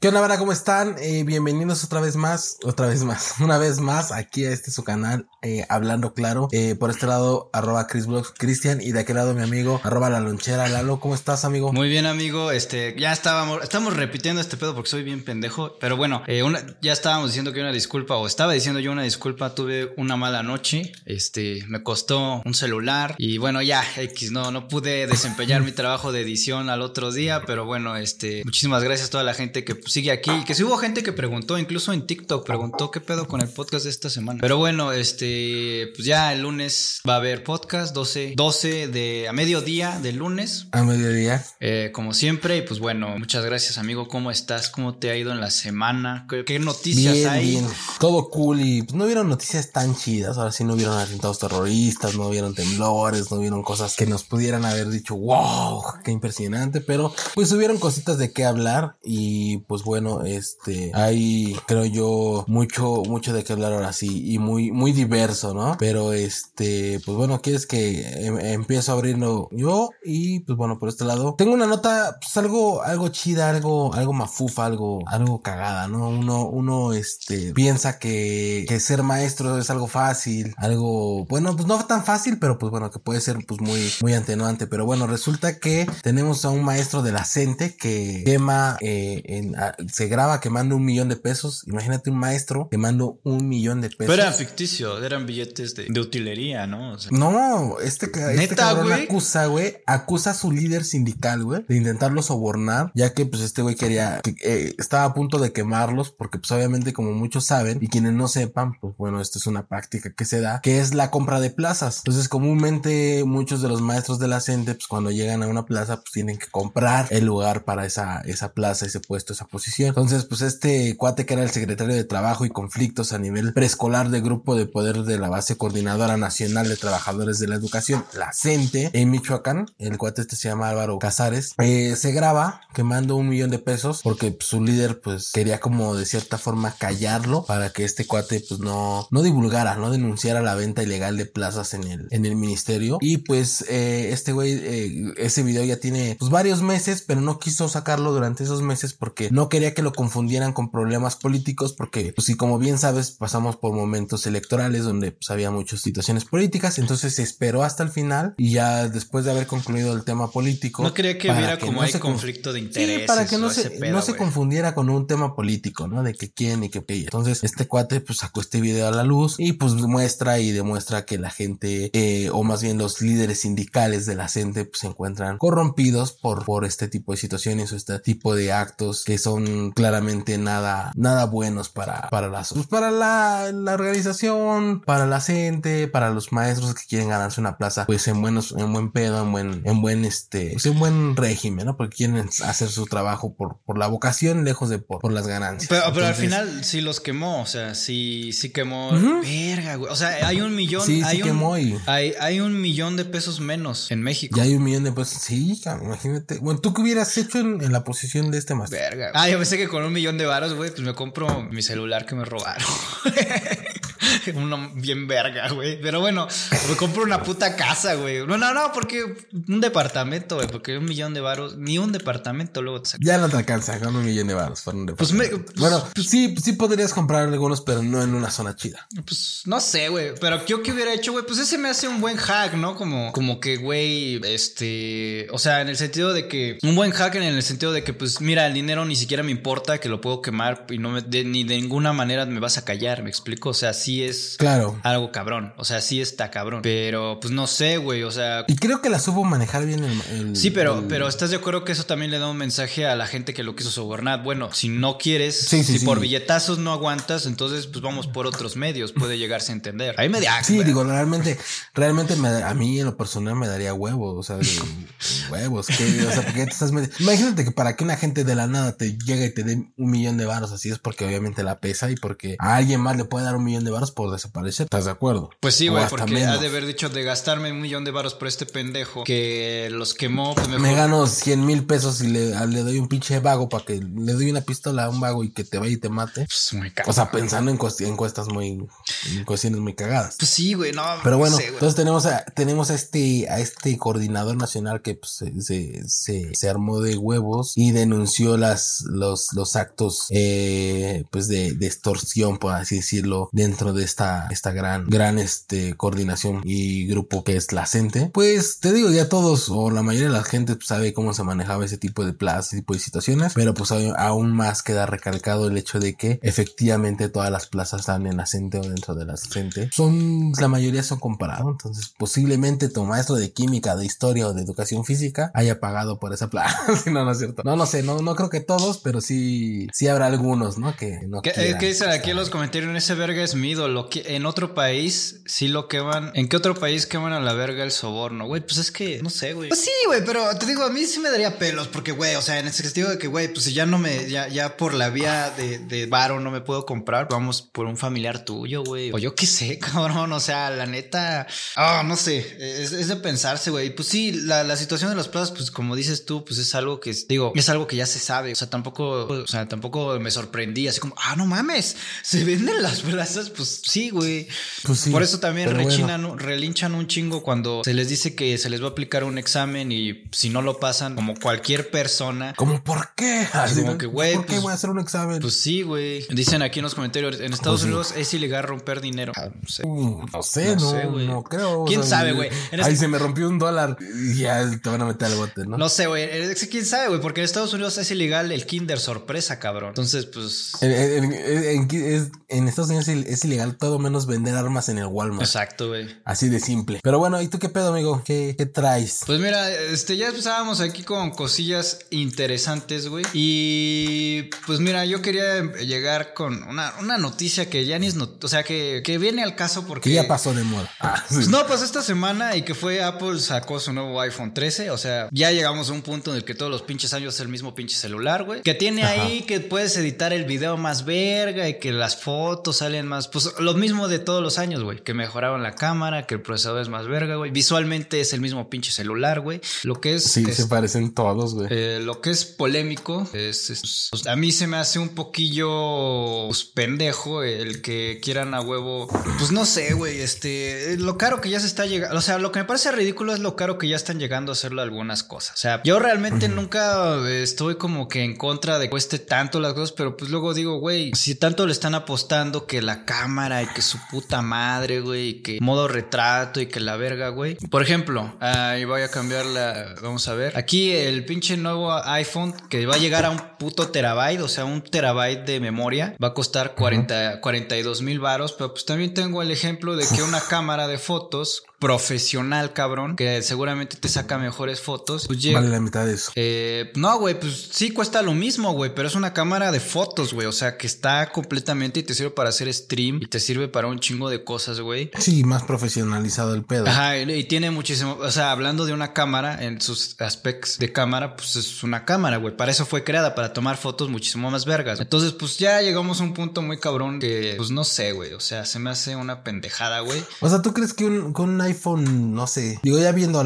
¿Qué onda, banda? ¿Cómo están? Eh, bienvenidos otra vez más, otra vez más, una vez más aquí a este su canal, eh, Hablando Claro. Eh, por este lado, arroba ChrisBlogs Cristian y de aquel lado mi amigo, arroba la lonchera Lalo. ¿Cómo estás, amigo? Muy bien, amigo. Este, ya estábamos, estamos repitiendo este pedo porque soy bien pendejo. Pero bueno, una, ya estábamos diciendo que una disculpa, o estaba diciendo yo una disculpa. Tuve una mala noche. Este, me costó un celular y bueno, ya, X, no, no pude desempeñar mi trabajo de edición al otro día. Pero bueno, este, muchísimas gracias a toda la gente que sigue aquí. Que sí hubo gente que preguntó, incluso en TikTok, preguntó qué pedo con el podcast de esta semana. Pero bueno, este, pues ya el lunes va a haber podcast, 12, 12 de a mediodía del lunes. A mediodía. Eh, como siempre, y pues bueno, muchas gracias, amigo. ¿Cómo estás? ¿Cómo te ha ido en la semana? ¿Qué, qué noticias bien, hay? Bien, todo cool y pues no hubieron noticias tan chidas. Ahora sí no hubieron atentados terroristas, no hubieron temblores, no hubieron cosas que nos pudieran haber dicho, wow, qué impresionante. Pero pues hubieron cositas de qué hablar y pues bueno, este, hay, creo yo, mucho, mucho de qué hablar ahora sí y muy, muy diverso, ¿no? Pero este, pues bueno, quieres que em- empiezo a abrirlo yo y pues bueno, por este lado, tengo una nota, pues algo, algo chida, algo, algo mafufa, algo, algo cagada, ¿no? Uno, uno, este, piensa que, que ser maestro es algo fácil, algo, bueno, pues no tan fácil, pero pues bueno, que puede ser pues muy, muy atenuante, pero bueno, resulta que tenemos a un maestro de la CENTE que quema, eh, en, se graba quemando un millón de pesos, imagínate un maestro quemando un millón de pesos. Pero eran ficticios, eran billetes de, de utilería, ¿no? O sea, No, este, este ¿Neta, cabrón güey? acusa, güey, acusa a su líder sindical, güey, de intentarlo sobornar, ya que pues este güey quería, que, eh, estaba a punto de quemarlos, porque pues obviamente como muchos saben, y quienes no sepan, pues bueno, esto es una práctica que se da, que es la compra de plazas. Entonces comúnmente muchos de los maestros de la CENTE, pues cuando llegan a una plaza, pues tienen que comprar el lugar para esa, esa plaza, ese puesto, esa posición. Entonces pues este cuate que era el secretario de Trabajo y Conflictos a nivel preescolar del Grupo de Poder de la Base Coordinadora Nacional de Trabajadores de la Educación, la CENTE, en Michoacán, el cuate este se llama Álvaro Casares, eh, se graba quemando un millón de pesos porque pues, su líder pues quería como de cierta forma callarlo para que este cuate pues no, no divulgara, no denunciara la venta ilegal de plazas en el, en el ministerio. Y pues eh, este güey, eh, ese video ya tiene pues varios meses pero no quiso sacarlo durante esos meses porque no quería que lo confundieran con problemas políticos porque pues si como bien sabes pasamos por momentos electorales donde pues había muchas situaciones políticas entonces se esperó hasta el final y ya después de haber concluido el tema político no quería que hubiera como no hay conflicto de Sí, intereses. para que no se, pedo, no se confundiera con un tema político, ¿no? De que quién y que qué. Entonces, este cuate pues sacó este video a la luz y pues muestra y demuestra que la gente, eh, o más bien los líderes sindicales de la gente pues se encuentran corrompidos por, por este tipo de situaciones o este tipo de actos que son claramente nada, nada buenos para, para las, pues para la, la organización, para la gente, para los maestros que quieren ganarse una plaza, pues en buenos, en buen pedo, en buen, en buen este, pues en buen régimen, ¿no? Porque quieren hacer su trabajo por, por la vocación, lejos de por, por las ganancias. Pero, pero al final sí los quemó, o sea, sí, sí quemó. Verga, güey. O sea, hay un millón. Sí, sí hay un, quemó y- hay, hay un millón de pesos menos en México. Ya hay un millón de pesos. Sí, imagínate. Bueno, ¿tú qué hubieras hecho en, en la posición de este maestro? Verga. Ah, yo pensé que con un millón de varos, güey, pues me compro mi celular que me robaron. Uno bien verga, güey. Pero bueno, me compro una puta casa, güey. No, no, no, porque un departamento, güey. Porque un millón de varos, ni un departamento luego te saca. Ya no te alcanza con un millón de baros. para un Pues me- departamento. bueno, pues sí, sí podrías comprar algunos, pero no en una zona chida. Pues no sé, güey. Pero yo que hubiera hecho, güey, pues ese me hace un buen hack, ¿no? Como, como que, güey, este. O sea, en el sentido de que. Un buen hack en el sentido de que, pues, mira, el dinero ni siquiera me importa, que lo puedo quemar y no me, de, ni de ninguna manera me vas a callar, ¿me explico? O sea, sí es. Claro. Algo cabrón. O sea, sí está cabrón. Pero, pues no sé, güey. O sea. Y creo que la supo manejar bien el. el- Sí, pero, el- pero ¿estás de acuerdo que eso también le da un mensaje a la gente que lo quiso sobornar? Bueno, si no quieres, Sí, sí, si sí. por billetazos no aguantas, entonces pues vamos por otros medios, puede llegarse a entender. Ahí me da. Sí, digo, realmente, realmente me, a mí en lo personal me daría huevos, o sea, de huevos, que, o sea, porque te estás meti- Imagínate que para que una gente de la nada te llegue y te dé un millón de varos, así es porque obviamente la pesa y porque a alguien más le puede dar un millón de varos, por desaparecer. ¿Estás de acuerdo? Pues sí, güey, porque menos. ha de haber dicho de gastarme un millón de varos por este pendejo que los quemó, pues mejor. Me gano 100 mil pesos y le, le doy un pinche vago para que le doy una pistola a un vago y que te vaya y te mate. Pues muy caro. O sea, pensando en, cuest- en cuestas muy, en cuestiones muy cagadas. Pues sí, güey, no. Pero no bueno, sé, entonces tenemos a, tenemos a este, a este coordinador nacional que pues, se, se, se, se armó de huevos y denunció las, los, los actos, eh, pues de, de extorsión, por así decirlo, dentro de esta, esta gran, gran, este, coordinación y grupo que es la CENTE. Pues te digo, ya todos o la mayoría de la gente pues, sabe cómo se manejaba ese tipo de plazas, ese tipo de situaciones, pero pues aún más queda recalcado el hecho de que efectivamente todas las plazas están en la CENTE o dentro de la CENTE. Son, la mayoría son comparados, entonces posiblemente tu maestro de química, de historia o de educación física haya pagado por esa plaza. No, no es cierto. No, no sé, no, no creo que todos, pero sí, sí habrá algunos, ¿no? Que no ¿Qué, eh, quieran ¿qué dicen aquí en estar los comentarios? Ese verga es mi ídolo. En otro país sí lo queman. ¿En qué otro país queman a la verga el soborno? Güey, pues es que no sé, güey. Pues sí, güey, pero te digo, a mí sí me daría pelos porque, güey, o sea, en el sentido de que, güey, pues si ya no me, ya, ya por la vía de, de varo no me puedo comprar, vamos por un familiar tuyo, güey. O yo qué sé, cabrón. O sea, la neta, ah, no sé, es, de pensarse, güey. Pues sí, la, la situación de las plazas, pues como dices tú, pues es algo que, digo, es algo que ya se sabe. O sea, tampoco, o sea, tampoco me sorprendí, así como, ah, no mames, se venden las plazas, pues sí, güey. Pues sí, Por eso también bueno. rechinan, relinchan un chingo cuando se les dice que se les va a aplicar un examen y si no lo pasan, como cualquier persona, Como, ¿por qué? Así, como ¿no? que, güey, ¿Por qué pues- voy a hacer un examen? pues sí, güey. Dicen aquí en los comentarios, en Estados Pues sí. Unidos es ilegal romper dinero. Ah, no sé. Uh, no sé, No no, sé, no, güey. creo. o ¿Quién sea, sabe, güey? Ahí este- se me rompió un dólar y ya te van a meter al bote, ¿no? No sé, güey. Es que quién sabe, güey. Porque en Estados Unidos es ilegal el Kinder sorpresa, cabrón. Entonces, pues. En, en- en- en- es- en Estados Unidos es es ilegal todo menos vender armas en el Walmart. Exacto, güey. Así de simple. Pero bueno, ¿y tú qué pedo, amigo? ¿Qué, qué traes? Pues mira, este, ya empezábamos aquí con cosillas interesantes, güey. Y pues mira, yo quería llegar con una, una noticia que ya ni es not o sea, que, que viene al caso porque. Que ya pasó de moda. Ah, sí. Pues no, pues esta semana y que fue Apple sacó su nuevo iPhone 13. O sea, ya llegamos a un punto en el que todos los pinches años es el mismo pinche celular, güey. Que tiene Ajá. ahí que puedes editar el video más verga y que las fotos salen más. Pues lo mismo de todos los años, güey. Que mejoraron la cámara, que el procesador es más verga, güey. Visualmente es el mismo pinche celular, güey. Lo que es. Sí, es- se parecen todos, güey. eh, lo que es polémico es, es- pues, a mí se me hace un poquillo pues, pendejo el que quieran a huevo pues no sé güey este lo caro que ya se está llegando o sea lo que me parece ridículo es lo caro que ya están llegando a hacerlo algunas cosas o sea yo realmente nunca estoy como que en contra de que cueste tanto las cosas pero pues luego digo güey si tanto le están apostando que la cámara y que su puta madre güey y que modo retrato y que la verga güey. Por ejemplo ahí voy a cambiar la vamos a ver. Aquí el pinche nuevo iPhone que va a llegar a un puto terabyte, o sea, un terabyte de memoria, va a costar 40, 42 mil varos, pero pues también tengo el ejemplo de que una cámara de fotos profesional, cabrón, que seguramente te saca mejores fotos, pues llega... Vale la mitad de eso. Eh, no, güey, pues sí cuesta lo mismo, güey, pero es una cámara de fotos, güey, o sea, que está completamente y te sirve para hacer stream y te sirve para un chingo de cosas, güey. Sí, más profesionalizado el pedo. Ajá, y tiene muchísimo, o sea, hablando de una cámara, en sus aspectos de cámara, pues es una cámara, güey. Para eso fue creada, para tomar fotos muchísimo más vergas. Entonces, pues ya llegamos a un punto muy cabrón que, pues no sé, güey. O sea, se me hace una pendejada, güey. O sea, ¿tú crees que un, con un iPhone, no sé, digo ya viendo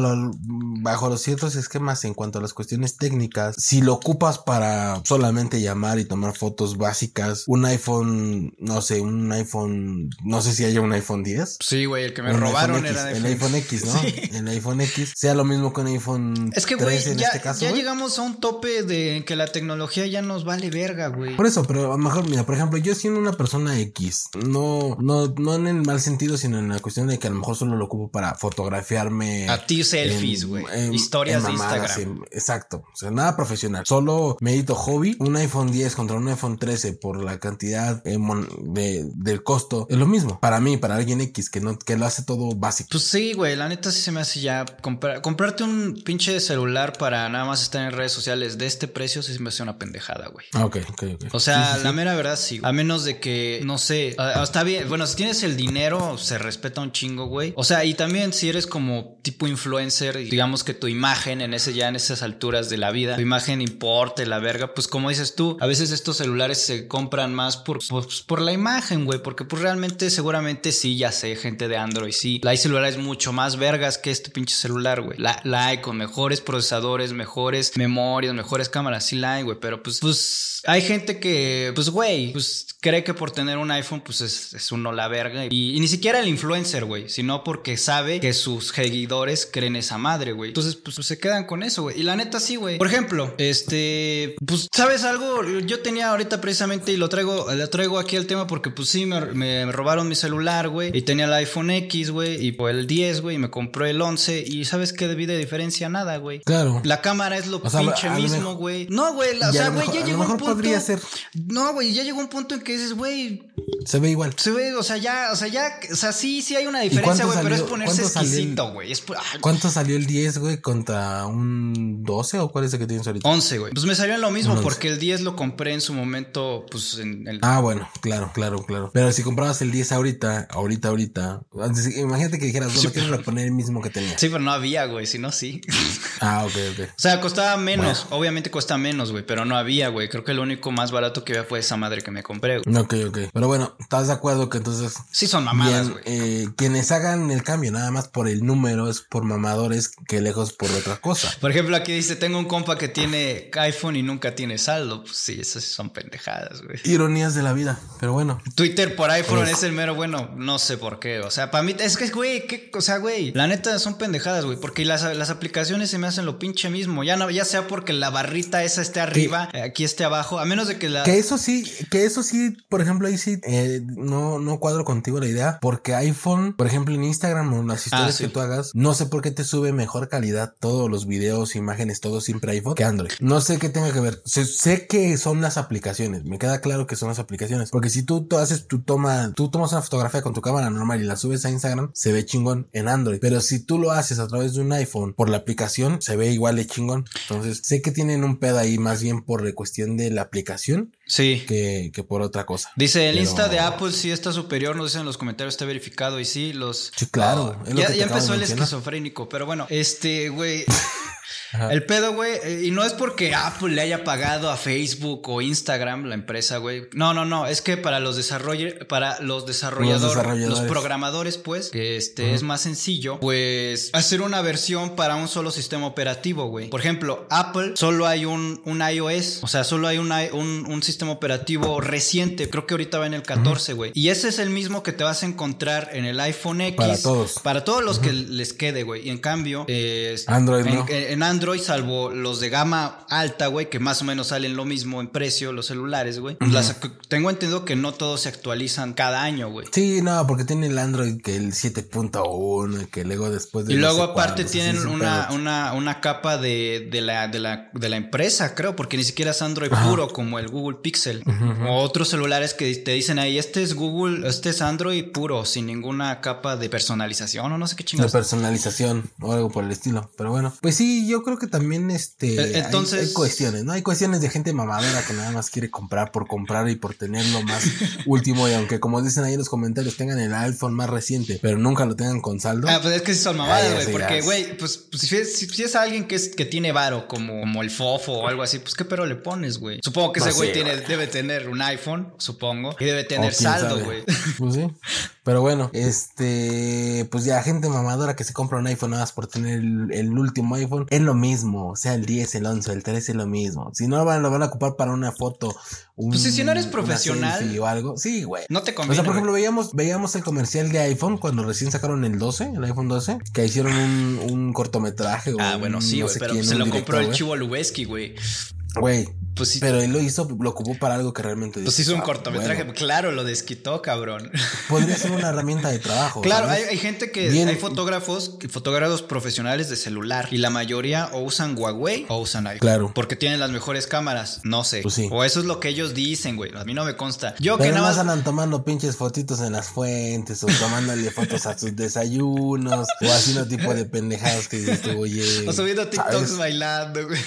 bajo los ciertos esquemas en cuanto a las cuestiones técnicas, si lo ocupas para solamente llamar y tomar fotos básicas, un iPhone, no sé, un iPhone, no sé si haya un iPhone 10. Sí, güey, el que me Un robaron era de el iPhone X, ¿no? Sí. El iPhone X sea lo mismo un iPhone Es que, güey, 13 en ya, este caso. ya llegamos a un tope de que la tecnología ya nos vale verga, güey. Por eso, pero a lo mejor, mira, por ejemplo, yo siendo una persona X, no, no, no en el mal sentido, sino en la cuestión de que a lo mejor solo lo ocupo para fotografiarme. A ti selfies, güey. Historias en de Instagram. en- exacto. O sea, nada profesional. Solo medito hobby. Un iPhone 10 contra un iPhone 13 por la cantidad eh, de, del costo. Es lo mismo. Para mí, para alguien X que no, que lo hace todo básico. Pues sí, güey, la neta sí se me hace ya comprar, comprarte un pinche celular para nada más estar en redes sociales de este precio sí se me hace una pendejada, güey. Ah, ok, ok, ok. O sea, Sí, sí, la sí. mera verdad sí. A menos de que, no sé, está bien. Bueno, si tienes el dinero, se respeta un chingo, güey. O sea, y también si eres como tipo influencer, y digamos que tu imagen en ese ya en esas alturas de la vida, tu imagen importe la verga, pues como dices tú, a veces estos celulares se compran más por, pues, por la imagen, güey, porque pues realmente seguramente sí, ya sé, gente de Android, sí, hay celulares mucho más vergas que este pinche celular, güey. La, la hay con mejores procesadores, mejores memorias, mejores cámaras, sí la hay, güey, pero pues, pues hay gente que, pues, güey, pues cree que por tener un iPhone, pues es, es uno la verga. Y, ni siquiera el influencer, güey, sino porque sabe que sus seguidores creen esa madre, güey. Entonces, pues, se quedan con eso, güey. Y la neta sí, güey. Por ejemplo, este, pues, ¿sabes algo? Yo tenía ahorita precisamente y lo traigo, lo traigo aquí el tema porque, pues sí, me, me robaron mi celular, güey. Y tenía el iPhone X, güey, y pues el 10, güey, y me compré el 11. Y ¿sabes qué debí de diferencia? Nada, güey. Claro. La cámara es lo pinche mismo, güey. No, güey, o sea, güey, ya llegó un punto. Podría ser. No, güey, ya llegó un punto en que dices, güey. Se ve igual. Se ve, o sea, ya, o sea, ya, o sea, sí, sí hay una diferencia, güey, pero es ponerse exquisito, güey. ¿Cuánto salió el 10, güey, contra un 12 o cuál es el que tienes ahorita? 11, güey. Pues me salió en lo mismo porque el 10 lo compré en su momento, pues en el. Ah, bueno, claro, claro, claro. Pero si comprabas el 10 ahorita, ahorita, ahorita, imagínate que dijeras, no, quiero reponer el mismo que tenía. Sí, pero no había, güey, si no, sí. Ah, ok, ok. O sea, costaba menos, obviamente cuesta menos, güey, pero no había, güey. Creo que lo único más barato que había fue esa madre que me compré. Güey. Ok, ok. Pero bueno, ¿estás de acuerdo que entonces... Sí son mamadas, güey. Eh, quienes hagan el cambio nada más por el número es por mamadores que lejos por otra cosa. Por ejemplo, aquí dice, tengo un compa que tiene iPhone y nunca tiene saldo. Pues sí, esas son pendejadas, güey. Ironías de la vida, pero bueno. Twitter por iPhone es el mero bueno, no sé por qué. O sea, para mí es que, güey, ¿qué? o sea, güey, la neta son pendejadas, güey, porque las, las aplicaciones se me hacen lo pinche mismo. Ya no, ya sea porque la barrita esa esté arriba, aquí esté abajo, a menos de que la... Que eso sí, que eso sí, por ejemplo, ahí sí, eh, no, no cuadro contigo la idea, porque iPhone, por ejemplo, en Instagram las historias ah, que tú hagas, no sé por qué te sube mejor calidad todos los videos, imágenes, todo siempre iPhone que Android. No sé qué tenga que ver. Sé, que son las aplicaciones, me queda claro que son las aplicaciones, porque si tú, haces tu toma, tú tomas una fotografía con tu cámara normal y la subes a Instagram, se ve chingón en Android, pero si tú lo haces a través de un iPhone por la aplicación, se ve igual de chingón. Entonces, sé que tienen un pedo ahí más bien por cuestión de la aplicación. Sí. Que, que por otra cosa. Dice el Insta de Apple sí está superior, nos dicen en los comentarios, está verificado. Y sí, los. Sí, claro. Ya, ya empezó el esquizofrénico, pero bueno, este, güey. El pedo, güey, eh, y no es porque Apple le haya pagado a Facebook o Instagram, la empresa, güey. No, no, no, es que para los desarrolladores, para los desarrolladores, los, programadores, pues, que este es más sencillo, pues hacer una versión para un solo sistema operativo, güey. Por ejemplo, Apple solo hay un, un iOS, o sea, solo hay un, un, sistema operativo reciente, creo que ahorita va en el 14, güey. Y ese es el mismo que te vas a encontrar en el iPhone X. Para todos. Para todos los que les quede, güey. Y en cambio, Android, en, en Android Android, salvo los de gama alta, güey, que más o menos salen lo mismo en precio, los celulares, güey. tengo entendido que no todos se actualizan cada año, güey. Sí, no, porque tiene el Android que el 7.1, que luego después de... Y luego aparte tienen una, una, una, capa de, de, la, de, la, de la empresa, creo, porque ni siquiera es Android puro como el Google Pixel. O otros celulares que te dicen ahí, este es Google, este es Android puro, sin ninguna capa de personalización o no sé qué chingados. De personalización o algo por el estilo. Pero bueno, pues sí, yo creo que también este Entonces... hay, cuestiones, ¿no? Hay cuestiones de gente mamadera que nada más quiere comprar por comprar y por tener lo más último. Y aunque como dicen ahí en los comentarios, tengan el iPhone más reciente, pero nunca lo tengan con saldo. Ah, pues es que sí son mamadas, güey. Porque, güey, pues, pues si, es, si, es alguien que es que tiene varo, como, como el fofo o algo así, pues qué pero le pones, güey. Supongo que ese güey tiene, debe tener un iPhone, supongo, y debe tener saldo, güey. Pues sí. Pero bueno, este, pues ya gente mamadora que se compra un iPhone nada más por tener el, último iPhone, es lo mismo, o sea, el 10, el 11, el 13 es lo mismo. Si no lo van, a ocupar para una foto, un, pues si no eres profesional o algo, sí, güey. No te conviene. O sea, por ejemplo, veíamos, veíamos el comercial de iPhone cuando recién sacaron el 12, el iPhone 12, que hicieron un, un cortometraje. Ah, bueno, sí, güey, pero se lo compró el Chivo Lubeski, güey. Güey, pues sí. Pero él lo hizo, lo ocupó para algo que realmente. Pues hizo un ah, cortometraje. Claro, lo desquitó, cabrón. Podría ser una herramienta de trabajo. Claro, hay, gente que. Hay fotógrafos, fotógrafos profesionales de celular. Y la mayoría o usan Huawei o usan iPhone. Claro. Porque tienen las mejores cámaras. No sé. Pues sí. O eso es lo que ellos dicen, güey. A mí no me consta. Yo que nada más andan tomando pinches fotitos en las fuentes o tomándole fotos a sus desayunos o haciendo tipo de pendejadas que dices, oye. O subiendo TikToks bailando, güey.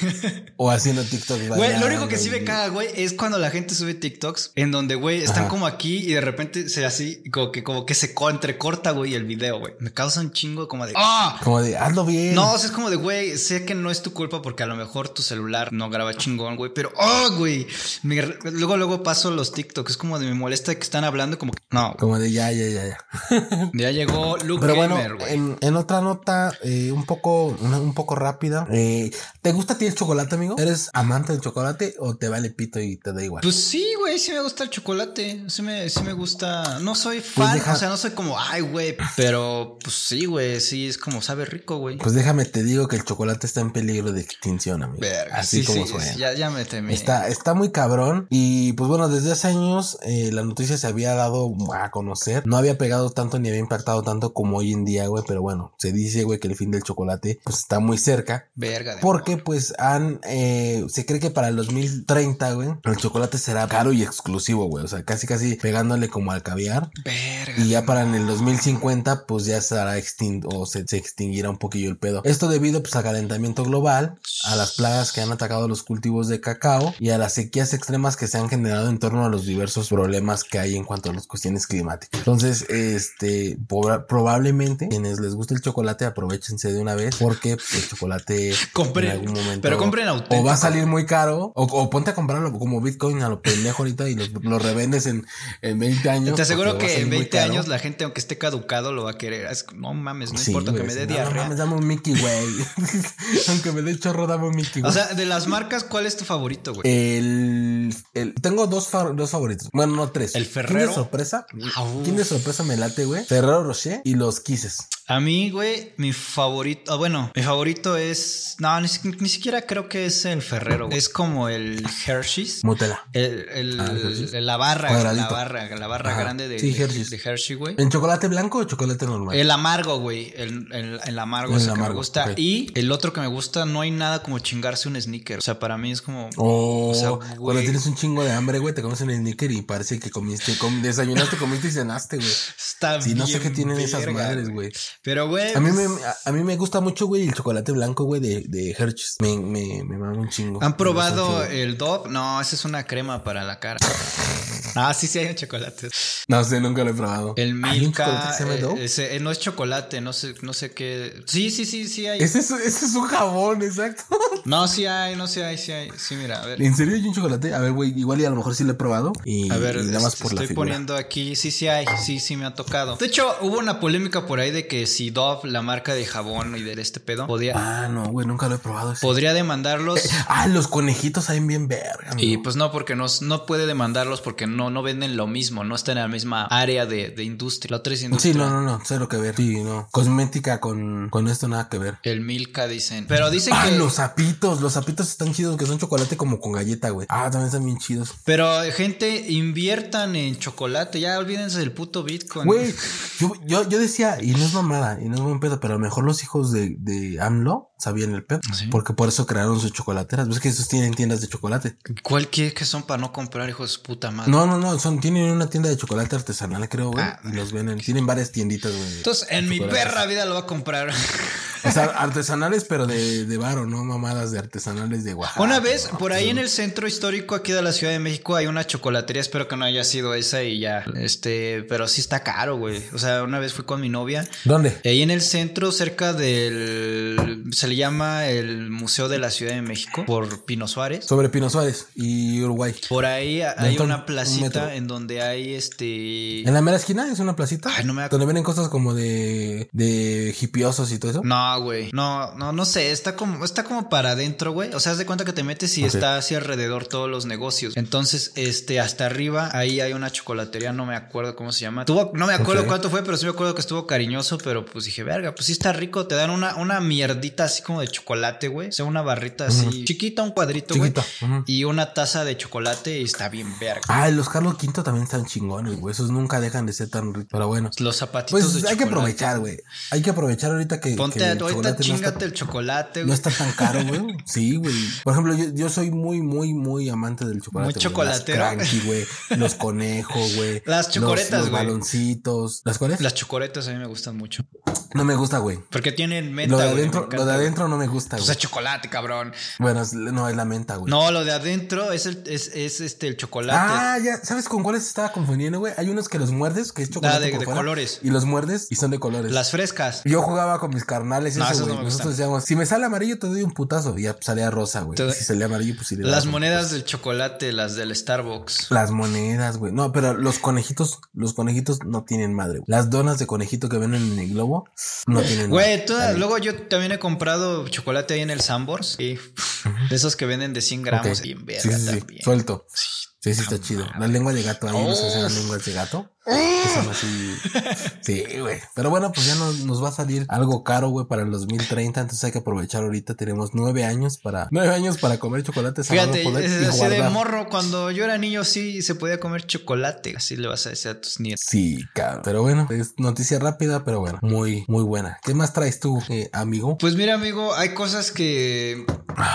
O haciendo TikToks TikToks. Güey, único que sí me caga, güey, es cuando la gente sube TikToks en donde, güey, están como aquí y de repente se así, como que, como que se entrecorta, güey, el video, güey. Me causa un chingo como de, ¡ah! Como de, hazlo bien. No, o sea, es como de, güey, sé que no es tu culpa porque a lo mejor tu celular no graba chingón, güey, pero, ¡oh, güey! luego, luego paso los TikToks, es como de, me molesta que están hablando como que, no. Como de, ya, ya, ya, ya. ya llegó Luke Pero bueno, en, en, otra nota, eh, un poco, un poco rápida, eh, ¿te gusta a ti el chocolate, amigo? ¿Eres amante del chocolate o te vale pito y te da igual? Pues sí, güey, sí me gusta el chocolate, sí me, sí me gusta, no soy pues fan, o sea, no soy como, ay, güey, pero pues sí, güey, sí, es como sabe rico, güey. Pues déjame te digo que el chocolate está en peligro de extinción, amigo. Así como suena. Ya, ya me temí. Está, está muy cabrón y pues bueno, desde hace años eh, la noticia se había dado a conocer, no había pegado tanto ni había impactado tanto como hoy en día, güey, pero bueno, se dice, güey, que el fin del chocolate pues está muy cerca. Verga. porque pues han, eh, se cree que para el 2030, güey, el chocolate será caro y exclusivo, güey, o sea, casi casi pegándole como al caviar. Verga. Y ya para en el 2050 pues ya estará extinto o se, extinguirá un poquillo el pedo. Esto debido pues al calentamiento global, a las plagas que han atacado los cultivos de cacao y a las sequías extremas que se han generado en torno a los diversos problemas que hay en cuanto a las cuestiones climáticas. Entonces, este, probablemente quienes les guste el chocolate aprovechense de una vez porque pues, el chocolate en algún momento pero compren O va a salir muy caro o, ponte a comprarlo como Bitcoin a lo pendejo ahorita y lo, revendes en, en 20 años. Te aseguro que en 20 años la gente aunque esté caducado lo va a querer. no mames, no importa que me dé diarrea. No mames, dame un Mickey, güey. aunque me dé chorro, dame un Mickey, güey. O sea, de las marcas, ¿cuál es tu favorito, güey? El, el, tengo dos, dos favoritos. Bueno, no tres. El Ferrero. de sorpresa? ¿Quién de sorpresa me late, güey? Ferrero Rocher y los Kisses. A mí, güey, mi favorito, ah, bueno, mi favorito es, no, ni, siquiera creo que es el Ferrero, es como el Hershey's. Motela. El, el, ah, la barra, la barra, la barra grande de, de, Hershey, güey. ¿En chocolate blanco o chocolate normal? El amargo, güey, el, el, amargo es el que me gusta. Y el otro que me gusta, no hay nada como chingarse un sneaker, o sea, para mí es como... Oh, o sea, cuando tienes un chingo de hambre, güey, te comes un sneaker y parece que comiste, desayunaste, comiste y cenaste, güey. Está bien. Sí, no sé qué tienen esas madres, güey. Pero, güey. A mí, me, pues a, mí me gusta mucho, güey, el chocolate blanco, güey, de, de Hershey's. Me, me, me mama un chingo. ¿Han probado el Dove? No, esa es una crema para la cara. Ah, sí, sí hay un chocolate. No sé, nunca lo he probado. El Milka. Eh, ese, eh, no es chocolate, no sé, no sé qué. Sí, sí, sí, sí hay. Ese es, ese es un jabón, exacto. No, sí hay, no sí hay, sí hay. Sí, mira, a ver. ¿En serio hay un chocolate? A ver, güey, igual y a lo mejor sí lo he probado. Y, a ver, nada más por estoy poniendo aquí. Sí, sí hay, sí, sí me ha tocado. De hecho, hubo una polémica por ahí de que si Dove, la marca de jabón y de este pedo, podía. Ah, no, güey, nunca lo he probado. Podría demandarlos. Eh, ah, los conejitos saben bien verga. Y pues no, porque no, no puede demandarlos porque no, no venden lo mismo, no están en la misma área de, de industria. La otra es industria. Sí, no, no, no, cero que ver. Sí, no. Cosmética con, con esto nada que ver. El Milka dicen. Pero dicen ah, que. los zapitos, los zapitos están chidos, que son chocolate como con galleta, güey. Ah, también están bien chidos. Pero gente, inviertan en chocolate, ya olvídense del puto Bitcoin. Güey, yo, yo, yo decía, y no es y no es buen pedo, pero a lo mejor los hijos de, de AMLO sabían el pedo. Porque por eso crearon sus chocolateras. Ves que esos tienen tiendas de chocolate. ¿Cuál que son para no comprar, hijos de puta madre? No, no, no, son, tienen una tienda de chocolate artesanal, creo, güey. Ah, y los venden. Tienen varias tienditas, güey. Entonces, en mi perra vida lo va a comprar. O sea, artesanales, pero de, de varo, ¿no? Mamadas de artesanales de Oaxaca. Una vez, por ahí en el centro histórico aquí de la Ciudad de México hay una chocolatería, espero que no haya sido esa y ya. Este, pero sí está caro, güey. O sea, una vez fui con mi novia. ¿Dónde? Ahí en el centro, cerca del. Se le llama el Museo de la Ciudad de México, por Pino Suárez. Sobre Pino Suárez y Uruguay. Por ahí hay una placita en donde hay este. ¿En la mera esquina es una placita? Ay, no me Donde venden cosas como de. de hipiosos y todo eso. No, güey. No, no, no sé. Está como, está como para adentro, güey. O sea, haz de cuenta que te metes y está hacia alrededor todos los negocios. Entonces, este, hasta arriba, ahí hay una chocolatería, no me acuerdo cómo se llama. Tuvo, no me acuerdo cuánto fue, pero sí me acuerdo que estuvo cariñoso, pero pues dije, verga, pues sí está rico. Te dan una, una mierdita así como de chocolate, güey. O sea, una barrita así chiquita, un cuadrito, güey. Y una taza de chocolate y está bien verga. Ah, los Carlos V también están chingones, güey. Esos nunca dejan de ser tan ricos. Pero bueno. Los zapatitos pues hay que aprovechar, güey. Hay que aprovechar ahorita que. Ponte, ahorita chocolate no está, chingate el chocolate, no güey. está tan caro, güey. Sí, güey. Por ejemplo, yo, yo soy muy, muy, muy amante del chocolate. Muy güey. chocolatero. Las cranky, güey. Los conejos, güey. Las los- chocoretas, Los, güey. baloncitos. ¿Las cuáles? Las chocoretas a mí me gustan mucho. No me gusta, güey. Porque tienen menta, Lo de adentro, lo de güey. Adentro no me gusta, O güey. sea, chocolate, cabrón. Bueno, es- no, es la menta, güey. No, lo de adentro es el, es, es este el chocolate. Ah, ya, ¿sabes con cuáles estaba confundiendo, güey? Hay unos que los muerdes, que es chocolate de- por de fuera, colores. Y los muerdes y son de colores. Las frescas. Yo jugaba con mis carnales No, eso, güey. no me Nosotros gustan. decíamos, si me sale amarillo te doy un putazo. Y ya salía rosa, güey. Te- si salía amarillo, pues sí le Las monedas del chocolate, las del Starbucks. Las monedas, güey. No, pero los conejitos, los conejitos no tienen madre. güey. Las donas de conejito que venden en el globo no tienen Güey, madre. Ahí. luego yo también he comprado chocolate ahí en el Sambors. Y de esos que venden de 100 gramos. Ok. Y en verga Sí, sí, sí. también. Suelto. Sí, sí, está chido. La lengua de gato, ahí no se hacen las lenguas de gato. Que son así. Sí, güey. Pero bueno, pues ya nos, nos va a salir algo caro, güey, para el 2030. Entonces hay que aprovechar ahorita. Tenemos nueve años para, nueve años para comer chocolates. a Fíjate, es así de morro. Cuando yo era niño, sí se podía comer chocolate. Así le vas a decir a tus nietos. Sí, cabrón. Pero bueno, es noticia rápida, pero bueno, muy, muy buena. ¿Qué más traes tú, eh, amigo? Pues mira, amigo, hay cosas que,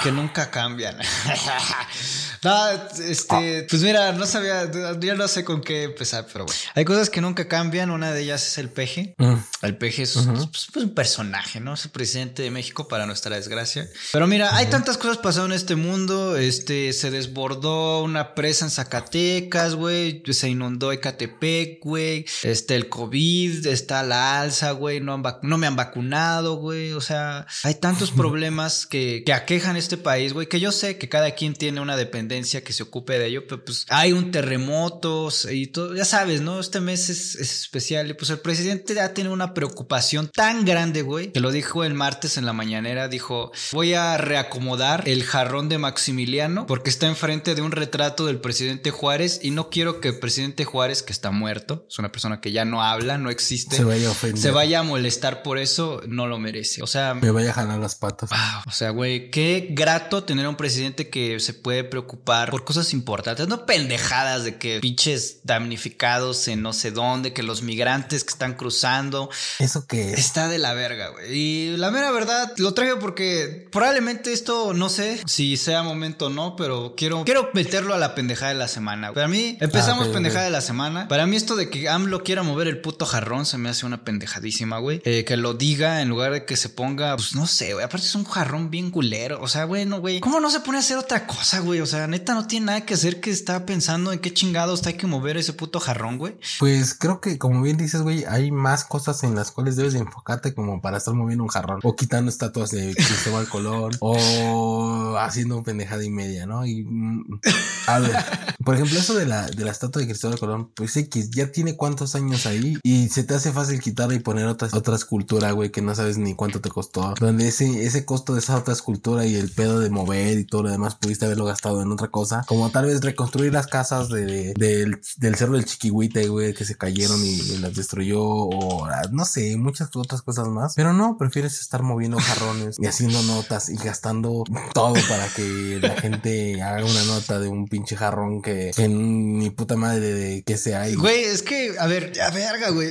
que nunca cambian. no, este, pues mira, no sabía, ya no sé con qué empezar, pero bueno. Hay cosas que nunca cambian. Una de ellas es el peje. Mm, El peje es, Ujú. es, pues, un personaje, ¿no? Es el presidente de México para nuestra desgracia. Pero mira, hay tantas cosas pasando en este mundo. Este, se desbordó una presa en Zacatecas, güey. Se inundó Ecatepec, güey. Este, el COVID está a la alza, güey. No, me han vacunado, güey. O sea, hay tantos problemas que, que aquejan este país, güey. Que yo sé que cada quien tiene una dependencia que se ocupe de ello, pero pues hay un terremoto y todo. Ya sabes, ¿no? Este mes es, es especial y pues el presidente ya tiene una preocupación tan grande, güey, que lo dijo el martes en la mañanera. Dijo, voy a reacomodar el jarrón de Maximiliano porque está enfrente de un retrato del presidente Juárez y no quiero que el presidente Juárez, que está muerto, es una persona que ya no habla, no existe, Se vaya a ofender. se vaya a molestar por eso, no lo merece. O sea, Me vaya a jalar las patas. Wow, o sea, güey, qué grato tener a un presidente que se puede preocupar por cosas importantes, no pendejadas de que pinches damnificados en no sé dónde, que los migrantes que están cruzando, ¿Eso qué es? está de la verga, güey. Y la mera verdad, lo traigo porque probablemente esto, no sé si sea momento o no, pero quiero, quiero meterlo a la pendejada de la semana. Para mí, empezamos Ah, pendejada de la semana. Para mí esto de que AMLO quiera mover el puto jarrón se me hace una pendejadísima, güey. Eh, que lo diga en lugar de que se ponga, pues no sé, güey. Aparte es un jarrón bien culero. O sea, bueno, güey. ¿Cómo no se pone a hacer otra cosa, güey? O sea, neta no tiene nada que hacer que está pensando en qué chingados hay que mover ese puto jarrón, güey. Pues creo que, como bien dices, güey, hay más cosas en las cuales debes de enfocarte como para estar moviendo un jarrón o quitando estatuas de Cristóbal Colón o haciendo pendejada y media, ¿no? Y mm, a ver, por ejemplo, eso de la, de la estatua de Cristóbal Colón, pues X ya tiene cuántos años ahí y se te hace fácil quitarla y poner otra, otra escultura, güey, que no sabes ni cuánto te costó. Donde ese, ese costo de esa otra escultura y el pedo de mover y todo lo demás pudiste haberlo gastado en otra cosa, como tal vez reconstruir las casas de, de- del, del cerro del Chiquihuite, güey, que se cayeron y, y las destruyó, o ah, no sé, muchas otras cosas más. Pero no, prefieres estar moviendo jarrones y haciendo notas y gastando todo para que la gente haga una nota de un pinche jarrón que, que ni puta madre de que sea. Y, Güey, es que, a ver, a verga, güey.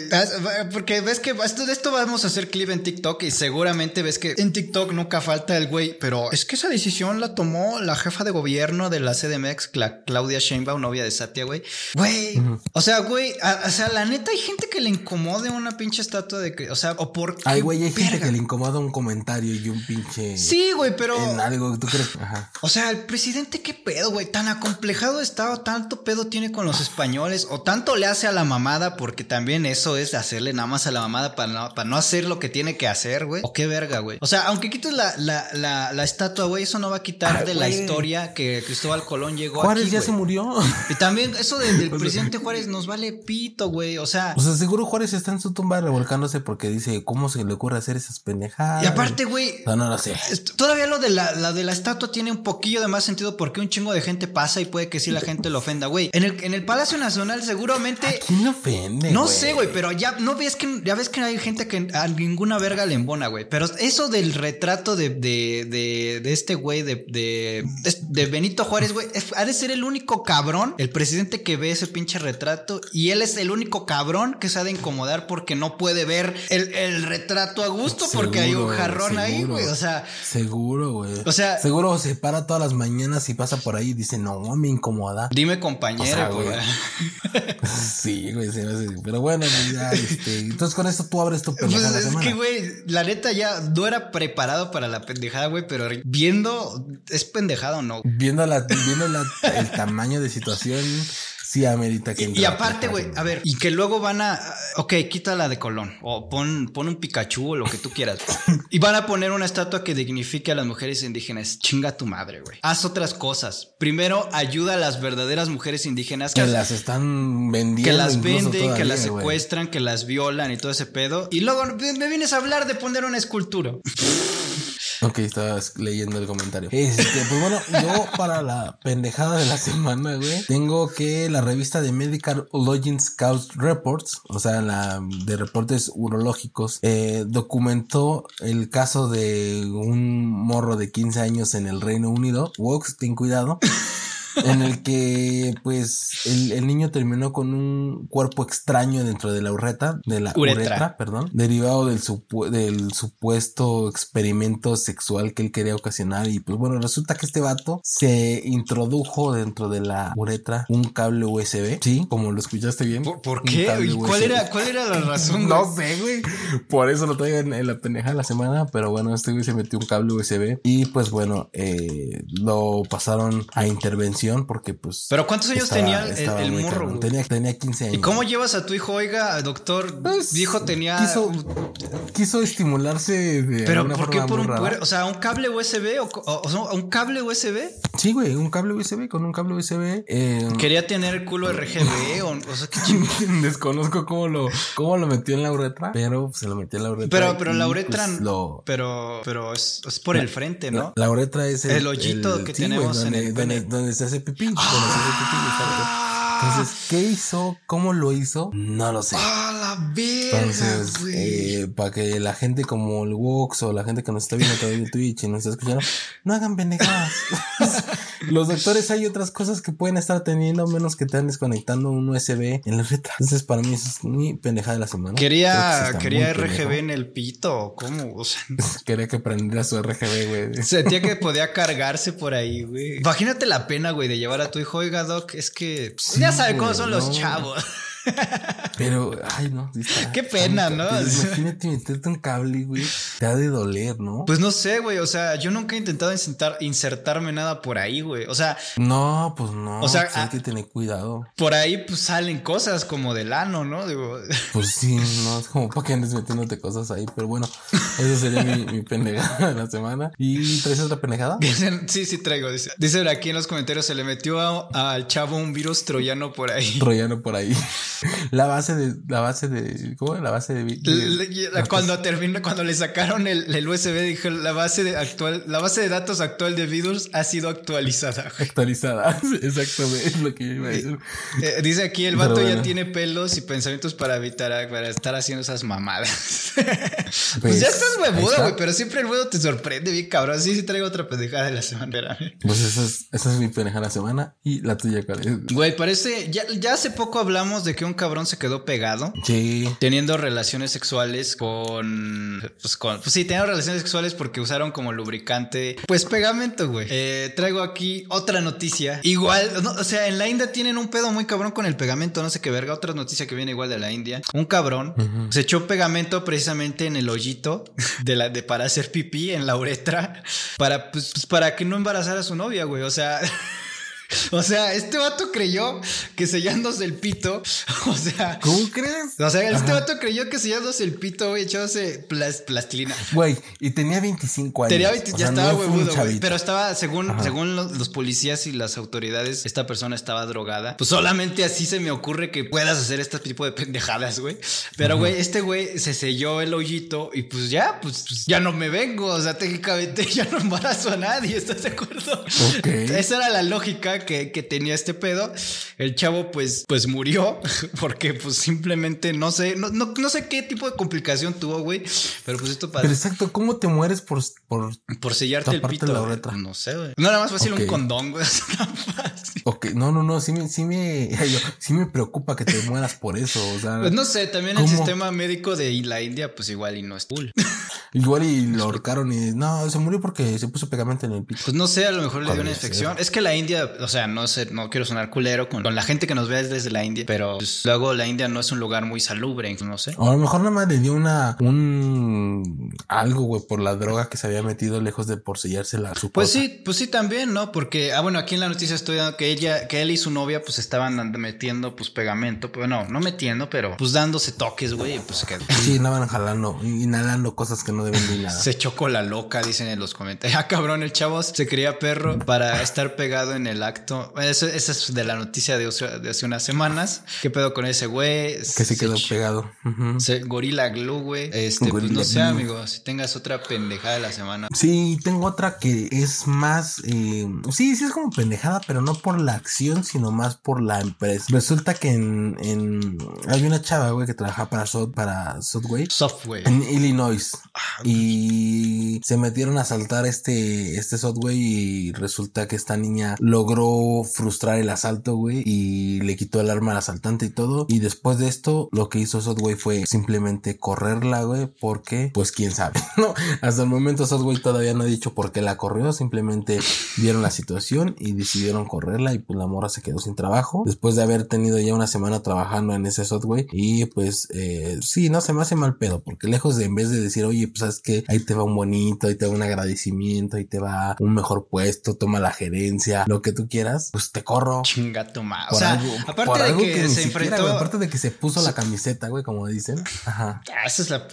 Porque ves que esto, de esto vamos a hacer clip en TikTok y seguramente ves que en TikTok nunca falta el güey, pero es que esa decisión la tomó la jefa de gobierno de la CDMX, Cla- Claudia Sheinbaum, novia de Satya, güey. Güey, o sea, güey, a- o sea, la neta hay gente que le incomode una pinche estatua de que, o sea, o por qué Ay, güey, hay gente que le incomoda un comentario y un pinche. Sí, güey, pero En algo, ¿tú crees? Ajá. o sea, el presidente, qué pedo, güey. Tan acomplejado está o tanto pedo tiene con los españoles o tanto le hace a la mamada porque también eso es hacerle nada más a la mamada para no, para no hacer lo que tiene que hacer, güey. O qué verga, güey. O sea, aunque quites la, la, la, la estatua, güey, eso no va a quitar Ay, de la historia que Cristóbal Colón llegó Juárez aquí, ya se murió. Y también eso de- del presidente Juárez nos vale pito, güey. O sea, O sea, seguro Juárez está en su tumba revolcándose porque dice, ¿cómo se le ocurre hacer esas pendejadas? y aparte, güey, No, no lo sé. Todavía lo de la, la de la estatua tiene un poquillo de más sentido porque un chingo de gente pasa y puede que sí la gente lo ofenda, güey. En el, en el Palacio Nacional seguramente... ¿Quién le ofende? No sé, güey, pero ya no ves que ya ves que hay gente que a ninguna verga le embona, güey. Pero eso del retrato de, de, de, de este güey de, de, de Benito Juárez, güey, ha de ser el único cabrón, el presidente que ve ese pinche retrato y él es el único cabrón que se ha de incomodar porque no puede ver el, retrato a gusto porque hay un jarrón ahí, güey. O sea, seguro, güey. O sea, seguro se para todas las mañanas y pasa por ahí y dice, no, me incomoda. Dime compañero, güey. sí, güey, pero bueno, ya, este, entonces con esto tú abres tu pues es que, güey, la neta ya no era preparado para la pendejada, güey, pero viendo, ¿es pendejada o no? Viendo, la, viendo el tamaño de situación, sí amerita que... Y, y aparte, güey, a ver, y que luego van a... Ok, quita la de Colón o pon, pon un Pikachu o lo que tú quieras. y van a poner una estatua que dignifique a las mujeres indígenas. Chinga tu madre, güey. Haz otras cosas. Primero, ayuda a las verdaderas mujeres indígenas. Que, las están vendiendo. Que las venden, que las secuestran, que las violan y todo ese pedo. Y luego me vienes a hablar de poner una escultura. Ok, estabas leyendo el comentario. Este, pues bueno, yo para la pendejada de la semana, güey, tengo que la revista de Medical Logins Cause Reports, o sea, la de reportes urológicos, eh, documentó el caso de un morro de 15 años en el Reino Unido. Wox, ten cuidado en el que pues el, niño terminó con un cuerpo extraño dentro de la ureta, de la uretra, perdón, derivado del, del supuesto experimento sexual que él quería ocasionar y pues bueno, resulta que este vato se introdujo dentro de la uretra un cable USB, sí, como lo escuchaste bien. ¿Por, qué? cuál era, cuál era la razón? no sé, güey. Por eso lo traigo en, la pendeja de la semana, pero bueno, este güey se metió un cable USB y pues bueno, eh, lo pasaron a intervención porque pues... Pero ¿cuántos años tenía el, morro? Tenía, tenía 15 años. ¿Y cómo llevas a tu hijo? Oiga, doctor, pues, dijo tenía... Quiso, estimularse de... Pero ¿por qué por un O sea, ¿un cable USB o, un cable USB? Sí, güey, un cable USB con un cable USB. Eh, Quería tener el culo RGB o, o sea, qué Desconozco cómo lo, cómo lo metió en la uretra, pero se lo metió en la uretra. Pero, pero la uretra... Pues, lo... Pero, pero es, por el frente, ¿no? La, uretra es el... El hoyito que tenemos en el... Donde, donde se hace pipí. Entonces, ¿qué hizo? ¿Cómo lo hizo? No lo sé. ¡Ah, la verga, Entonces, eh, para que la gente como el Vox o la gente que nos está viendo todavía en Twitch y nos está escuchando, no hagan pendejadas. Los doctores hay otras cosas que pueden estar teniendo menos que te están desconectando un USB en la letra. Entonces, para mí eso es mi pendejada de la semana. Quería, quería RGB en el pito. ¿Cómo? O sea, quería que prendiera su RGB, güey. Sentía que podía cargarse por ahí, güey. Imagínate la pena, güey, de llevar a tu hijo, oiga, Doc, es que ya sabe cómo son los chavos. Pero, ay, no. Qué pena, ¿no? Imagínate meterte un cable, güey. Te ha de doler, ¿no? Pues no sé, güey. O sea, yo nunca he intentado insertarme nada por ahí, güey. O sea. No, pues no. O sea, pues hay que tener cuidado. Por ahí, pues salen cosas como del ano, ¿no? Digo. Pues sí, no es como para que andes metiéndote cosas ahí. Pero bueno, eso sería mi, pendejada de la semana. ¿Y traes otra pendejada? sí, sí, traigo. Dice, dice aquí en los comentarios: se le metió al chavo un virus troyano por ahí. Troyano por ahí. La base de, la base de, ¿cómo? La base de, cuando terminó, cuando le sacaron el, el, USB, dijo la base de actual, la base de datos actual de Vidus ha sido actualizada. Actualizada, exactamente, es lo que iba a decir. Eh, eh, dice aquí, el vato ya tiene pelos y pensamientos para evitar, para estar haciendo esas mamadas. pues, pues, ya estás huevudo, güey, pero siempre el huevo te sorprende bien cabrón. Sí, sí traigo otra pendejada de la semana. Pues esa es, esa es mi pendejada de la semana y la tuya, ¿cuál es? Güey, parece, ya, ya hace poco hablamos de que un cabrón se quedó pegado. Sí. Teniendo relaciones sexuales con. Pues con. Pues sí, teniendo relaciones sexuales porque usaron como lubricante. Pues pegamento, güey. Eh, traigo aquí otra noticia. Igual, o sea, en la India tienen un pedo muy cabrón con el pegamento. No sé qué verga. Otra noticia que viene igual de la India. Un cabrón se echó pegamento precisamente en el hoyito de la de para hacer pipí en la uretra. Para, pues, pues para que no embarazara a su novia, güey. O sea. O sea, este vato creyó que sellándose el pito, o sea... ¿Cómo crees? O sea, este vato creyó que sellándose el pito, güey, echándose plastilina. Güey, y tenía 25 años. Tenía 20, ya estaba huevudo, güey. Pero estaba, según, según los, policías y las autoridades, esta persona estaba drogada. Pues solamente así se me ocurre que puedas hacer este tipo de pendejadas, güey. Pero, güey, este güey se selló el hoyito y pues ya, pues, pues, ya no me vengo. O sea, técnicamente ya no embarazo a nadie, ¿estás de acuerdo? Ok. Esa era la lógica que, que tenía este pedo. El chavo pues, pues murió porque pues simplemente no sé, no, no, no sé qué tipo de complicación tuvo, güey. Pero pues esto pasa. Pero exacto, ¿cómo te mueres por... Por, por sellarte el pito? La uretra? No sé, güey. No, nada más fácil un condón, güey. ok, no, no, no, sí me, sí me, sí me preocupa que te mueras por eso, o sea. Pues no sé, también el sistema médico de la India pues igual y no es cool. Igual y lo ahorcaron y no, se murió porque se puso pegamento en el pito. Pues no sé, a lo mejor le dio una infección. Es que la India, o sea, no sé, no quiero sonar culero con, la gente que nos ve desde la India, pero pues, luego la India no es un lugar muy salubre, no sé. O a lo mejor nada más le dio una, un, algo, güey, por la droga que se había metido lejos de por sellarse la su Pues sí, pues sí también, ¿no? Porque, ah, bueno, aquí en la noticia estoy dando que ella, que él y su novia pues estaban metiendo pues pegamento, pues no, no metiendo, pero pues dándose toques, güey, pues que... Sí, andaban jalando, inhalando cosas que no deben de nada. chocó la loca, dicen en los comentarios. Ah, cabrón, el chavo se quería perro para estar pegado en el acto. Eso, esa es de la noticia de, hace unas semanas. ¿Qué pedo con ese güey? Que se, quedó pegado. gorila glue, güey. Este, pues no sé, amigo, si tengas otra pendejada de la semana. Sí, tengo otra que es más. Eh, sí, sí es como pendejada, pero no por la acción, sino más por la empresa. Resulta que en. en hay una chava, güey, que trabaja para, para Softway. Softway. En Illinois. Y se metieron a asaltar este, este software y resulta que esta niña logró frustrar el asalto, güey, y le quitó el arma al asaltante y todo. Y después de esto, lo que hizo Sotway fue simplemente correrla, güey, porque, pues quién sabe, ¿no? Hasta el momento Sotway todavía no ha dicho por qué la corrió, simplemente vieron la situación y decidieron correrla y pues la morra se quedó sin trabajo después de haber tenido ya una semana trabajando en ese software y pues eh, sí, no se me hace mal pedo porque lejos de en vez de decir, oye, pues sabes que ahí te va un bonito, y te va un agradecimiento, y te va un mejor puesto, toma la gerencia, lo que tú quieras, pues te corro. Chinga tu madre. O sea, aparte de que, se enfrentó. aparte de que se puso la camiseta, güey, como dicen. Ajá. Esa es la,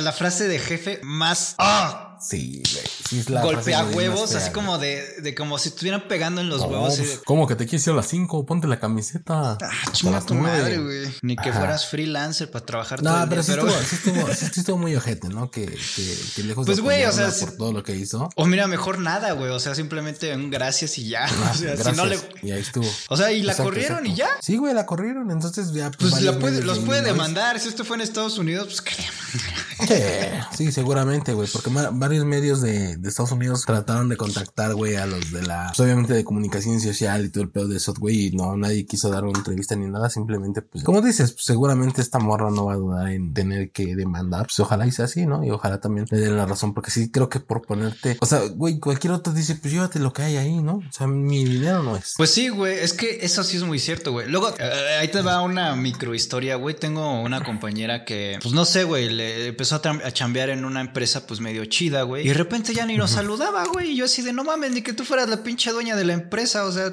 la frase de jefe más. ¡Ah! Sí, Sí, es la Golpea huevos, así como de, de como si estuvieran pegando en los huevos. Pues, ¿Cómo que te quieres ir a las 5? Ponte la camiseta. Ah, chinga tu madre, güey. Ni que fueras freelancer para trabajar no, todo el pero, día, sí, pero estuvo, sí, estuvo, muy ojete, ¿no? Que, que, que lejos pues, güey, o sea, por todo lo que hizo. O mira, mejor nada, güey. O sea, simplemente un gracias y ya. o sea, gracias, si no le... Y ahí estuvo. O sea, y la corrieron y ya. Sí, güey, la corrieron. Entonces ya. Pues, pues la puede, los puede demandar. Si esto fue en Estados Unidos, pues que Sí, seguramente, güey. Porque varios medios de, Estados Unidos trataron de contactar, güey, a los de la, pues, obviamente de comunicación social y todo el pedo de software y no, nadie quiso dar una entrevista ni nada, simplemente, pues, como dices, pues, seguramente esta morra no va a dudar en tener que demandar, pues ojalá y sea así, ¿no? Y ojalá también le den la razón, porque sí creo que por ponerte, o sea, güey, cualquier otro dice, pues llévate lo que hay ahí, ¿no? O sea, mi dinero no es. Pues sí, güey, es que eso sí es muy cierto, güey. Luego, eh, ahí te va una micro historia, güey, tengo una compañera que, pues no sé, güey, le empezó a, a chambear en una empresa, pues medio chida, güey, y de repente ya ni nos saludaba, güey. Y yo así de no mames, ni que tú fueras la pinche dueña de la empresa. O sea,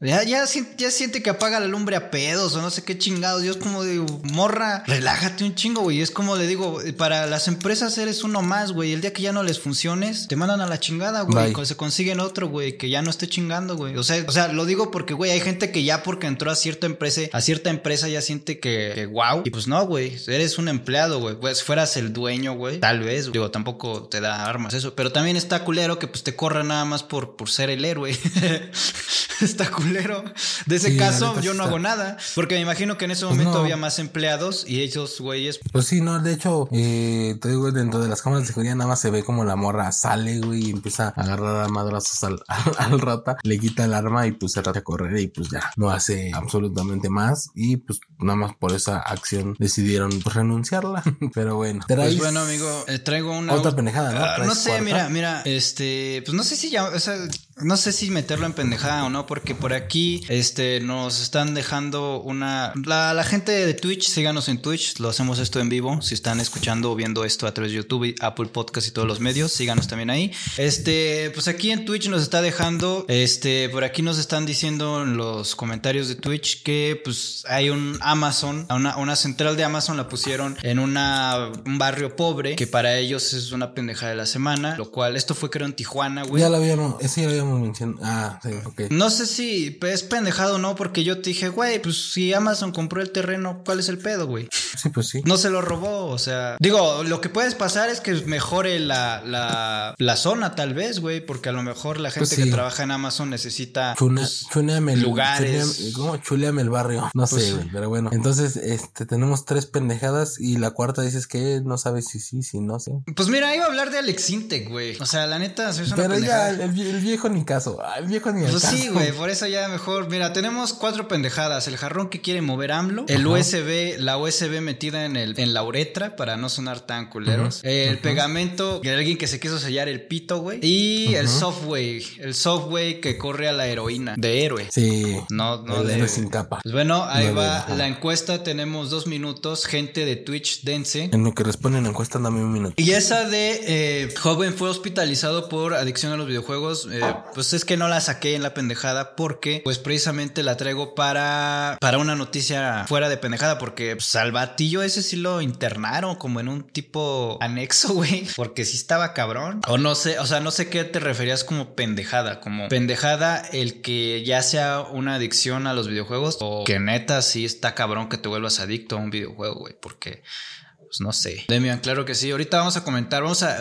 ya, ya, siente que apaga la lumbre a pedos o no sé qué chingados. Yo es como digo, morra, relájate un chingo, güey. Es como le digo, para las empresas eres uno más, güey. El día que ya no les funciones, te mandan a la chingada, güey. Se consiguen otro, güey, que ya no esté chingando, güey. O sea, o sea, lo digo porque, güey, hay gente que ya porque entró a cierta empresa, a cierta empresa ya siente que, que wow. Y pues no, güey. Eres un empleado, güey. Pues fueras el dueño, güey. Tal vez, digo, tampoco te da armas eso. Pero también está culero que pues te corra nada más por, por ser el héroe. está culero. De ese caso, yo no hago nada. Porque me imagino que en ese pues momento había más empleados y ellos, güeyes. Pues sí, no, de hecho, eh, te digo, dentro de las cámaras de seguridad nada más se ve como la morra sale, güey, y empieza a agarrar a madrazos al, al, rata, le quita el arma y pues se trata a correr y pues ya no hace absolutamente más. Y pues nada más por esa acción decidieron pues, renunciarla. Pero bueno. Pues bueno, amigo, eh, traigo una. Otra pendejada, ¿no? Ah, no sé, mira, mira, este, pues no sé si ya, o sea, no sé si meterlo en pendejada o no, porque por aquí, este, nos están dejando una, la, la gente de Twitch, síganos en Twitch, lo hacemos esto en vivo, si están escuchando o viendo esto a través de YouTube, Apple Podcast y todos los medios, síganos también ahí. Este, pues aquí en Twitch nos está dejando, este, por aquí nos están diciendo en los comentarios de Twitch que, pues, hay un Amazon, una, una central de Amazon la pusieron en una, un barrio pobre, que para ellos es una pendejada de la semana, lo cual, esto fue creo en Tijuana, güey. Ya lo habíamos, ese ya lo habíamos mencionado. Ah, sí, ok. No sé si es pendejado o no, porque yo te dije, güey, pues si Amazon compró el terreno, ¿cuál es el pedo, güey? Sí, pues sí. No se lo robó, o sea. Digo, lo que puedes pasar es que mejore la, la, la zona, tal vez, güey, porque a lo mejor la gente Pues que sí. trabaja en Amazon necesita. Chuna, pues, chuneame el lugares. chuneame- ¿Cómo? Chuleame el barrio. No Pues sé, güey. Pero bueno. Entonces, este, tenemos tres pendejadas y la cuarta dices que no sabes si sí, si no sé. Pues mira, iba a hablar de Alex Intec, güey. O sea, la neta, es una Pero ya, el, vie- el viejo ni caso. Ah, El viejo ni al Pues caso. sí, güey, por eso ya mejor. Mira, tenemos cuatro pendejadas. El jarrón que quiere mover AMLO, el Ajá. USB, la USB metida en, el, en la uretra para no sonar tan culeros, el pegamento de alguien que se quiso sellar el pito, güey, y el software, el software que corre a la heroína, de héroe. Sí. No, no el de... héroe sin capa. Pues bueno, ahí No va la encuesta. Tenemos dos minutos. Gente de Twitch, dense. En lo que responden la encuesta, dame un minuto. Y esa de eh, joven fue hospitalizado por adicción a los videojuegos, eh, pues es que no la saqué en la pendejada porque pues precisamente la traigo para, para una noticia fuera de pendejada porque pues, al batillo ese sí lo internaron como en un tipo anexo, güey, porque sí estaba cabrón. O no sé, o sea, no sé qué te referías como pendejada, como pendejada el que ya sea una adicción a los videojuegos o que neta sí está cabrón que te vuelvas adicto a un videojuego, güey, porque... Pues no sé. Demian, claro que sí. Ahorita vamos a comentar, vamos a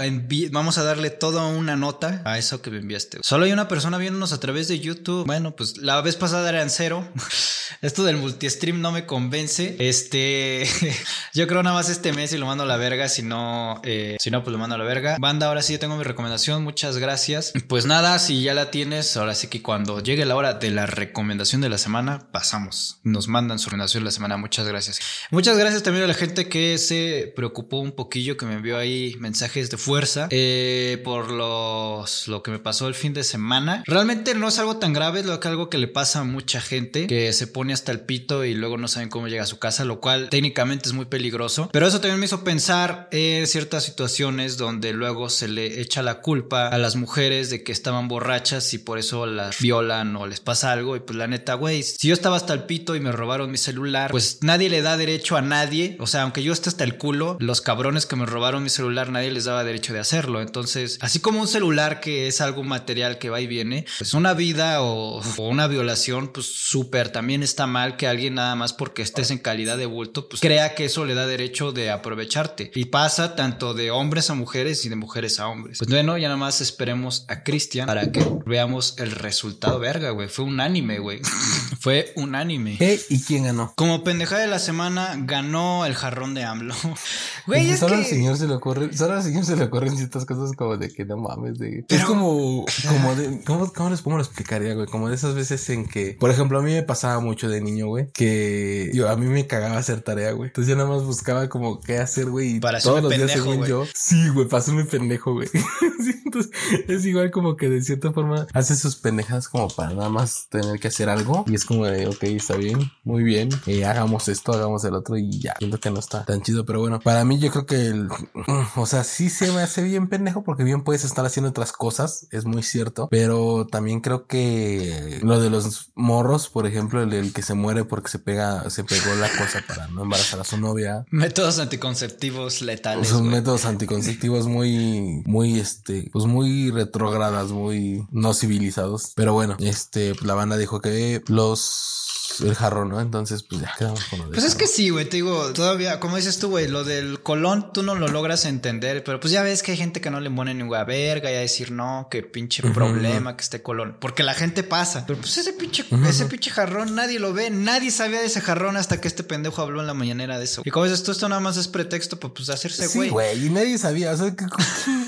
vamos a darle toda una nota a eso que me enviaste. Solo hay una persona viéndonos a través de YouTube. Bueno, pues la vez pasada eran cero. Esto del multistream no me convence. Este, yo creo nada más este mes y lo mando a la verga. Si no, eh, si no, pues lo mando a la verga. Banda, ahora sí tengo mi recomendación. Muchas gracias. Pues nada, si ya la tienes, ahora sí que cuando llegue la hora de la recomendación de la semana, pasamos. Nos mandan su recomendación de la semana. Muchas gracias. Muchas gracias también a la gente que se preocupó un poquillo, que me envió ahí mensajes de fuerza eh, por los, lo que me pasó el fin de semana. Realmente no es algo tan grave, es algo que le pasa a mucha gente que se pone hasta el pito y luego no saben cómo llega a su casa, lo cual técnicamente es muy peligroso. Pero eso también me hizo pensar en ciertas situaciones donde luego se le echa la culpa a las mujeres de que estaban borrachas y por eso las violan o les pasa algo. Y pues la neta, güey, si yo estaba hasta el pito y me robaron mi celular, pues nadie le da derecho a nadie. O sea, aunque yo esté hasta el culo, los cabrones que me robaron mi celular, nadie les daba derecho de hacerlo. Entonces, así como un celular que es algo material que va y viene, pues una vida o, o una violación, pues súper también está mal que alguien nada más porque estés en calidad de bulto, pues crea que eso le da derecho de aprovecharte. Y pasa tanto de hombres a mujeres y de mujeres a hombres. Pues bueno, ya nada más esperemos a Cristian para que veamos el resultado. Verga, güey. Fue unánime, güey. Fue unánime. ¿Qué y quién ganó? Como pendejada de la semana, ganó el jarrón de AMLO. Güey, es solo al que... señor se le ocurre, solo al señor se le ocurren ciertas cosas como de que no mames, de... Pero- Es como, como de, ¿cómo, cómo les cómo lo explicaría, güey? Como de esas veces en que, por ejemplo, a mí me pasaba mucho de niño, güey, que yo, a mí me cagaba hacer tarea, güey. Entonces yo nada más buscaba como qué hacer, güey. y Para todos los días pendejo, según güey. yo. Sí, güey, para hacerme pendejo, güey. Entonces es igual como que de cierta forma hace sus pendejas como para nada más tener que hacer algo. Y es como de, ok, está bien, muy bien, eh, hagamos esto, hagamos el otro y ya. Siento que no está tan chido, pero bueno, para mí yo creo que el, o sea, sí se me hace bien pendejo porque bien puedes estar haciendo otras cosas, es muy cierto, pero también creo que lo de los morros, por ejemplo, el, el que se muere porque se pega, se pegó la cosa para no embarazar a su novia. Métodos anticonceptivos letales. Son güey. métodos anticonceptivos muy, muy, este, pues muy retrógradas, muy no civilizados. Pero bueno, este, la banda dijo que los, el jarrón, ¿no? Entonces, pues ya quedamos con lo del Pues es que sí, güey, te digo, todavía, como dices tú, güey, lo del colón tú no lo logras entender, pero pues ya ves que hay gente que no le pone ninguna verga y a decir no, que pinche problema que esté colón, porque la gente pasa, pero pues ese pinche, ese pinche jarrón nadie lo ve, nadie sabía de ese jarrón hasta que este pendejo habló en la mañanera de eso. Y como dices tú, esto nada más es pretexto para pues hacerse Sí, güey. güey, y nadie sabía, o sea, que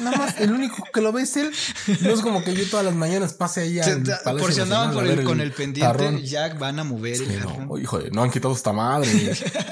nada más el único que lo ve es él. No es como que yo todas las mañanas pase ahí al te- Palacio por si andaban por a el- con el pendiente, jarrón. ya van a mover el Sí, jarrón. no, híjole, no han quitado esta madre.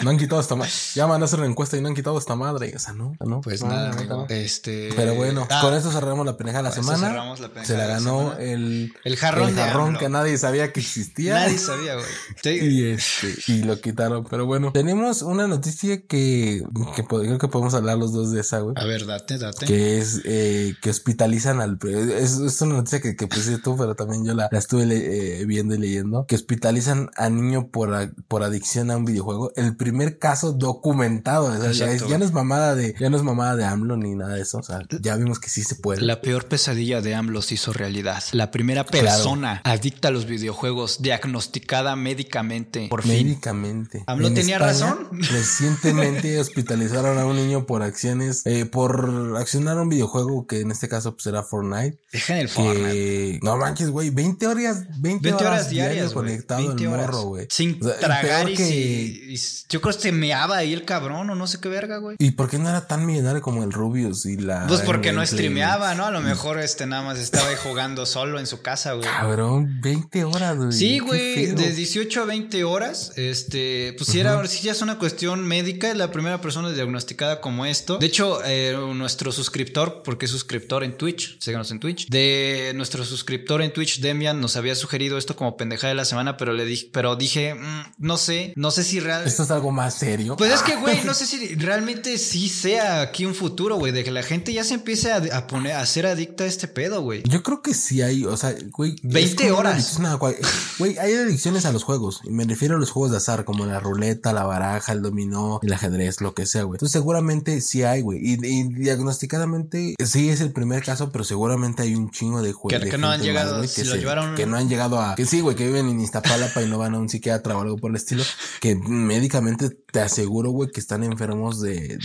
No han quitado esta madre. Ya van a hacer una encuesta y no han quitado esta madre. O sea, no, no. Pues no, nada, amigo. Este. Pero bueno, Ah, con esto cerramos la pendeja de la semana. cerramos la pendeja Se la ganó el, El jarrón el jarrón que nadie sabía que existía. Nadie sabía, güey. Sí. Y este, y lo quitaron. Pero bueno, tenemos una noticia que, que creo que podemos hablar los dos de esa, güey. A ver, date, date. Que es eh, que hospitalizan al. Es, es una noticia que, que pusiste tú, pero también yo la, la estuve eh, viendo y leyendo. Que hospitalizan a niño por, por adicción a un videojuego. El primer caso documentado. O sea, ya, no es mamada de, ya no es mamada de AMLO ni nada de eso. O sea, ya vimos que sí se puede. La peor pesadilla de AMLO se hizo realidad. La primera persona adicta a los videojuegos, diagnosticada médicamente. Por médicamente. AMLO tenía razón. Recientemente hospitalizaron a un niño por acciones, eh, por accionar un videojuego que en este caso pues era Fortnite. Dejen el Fortnite. No manches, güey, 20 horas, 20, horas, diarias conectado al morro, güey. Sin tragar y, que... yo creo que se meaba ahí el cabrón o no sé qué verga, güey. ¿Y por qué no era tan millonario como el Rubius y la Pues porque no streameaba, ¿no? A lo mejor este nada más estaba ahí jugando solo en su casa, güey. Cabrón, 20 horas, güey. Sí, güey, de 18 a 20 horas, este, pues si era, si ya es una cuestión médica, es la primera persona diagnosticada como esto. De hecho, eh, nuestro suscriptor, porque es suscriptor en Twitch, síganos en Twitch, de nuestro suscriptor en Twitch, Demian, nos había sugerido esto como pendeja de la semana, pero le dije, pero dije, mm, no sé, no sé si realmente. Esto es algo más serio. Pues es que, güey, no sé si realmente sí sea aquí un futuro, güey, de que la gente ya se empiece a, poner, a ser adicta a este pedo, güey. Yo creo que sí hay, o sea, güey. 20 horas. Güey, hay adicciones a los juegos, y me refiero a los juegos de azar, como la ruleta, la baraja, el dominó, el ajedrez, lo que sea, güey. Entonces, seguramente sí hay, güey. Y, diagnosticadamente sí es el primer caso, pero seguramente hay un chingo de juegos. Que, no han llegado, que no han llegado a, que sí, güey, que viven en Iztapalapa y no van a un psiquiatra o algo por el estilo, que médicamente te aseguro, güey, que están enfermos de,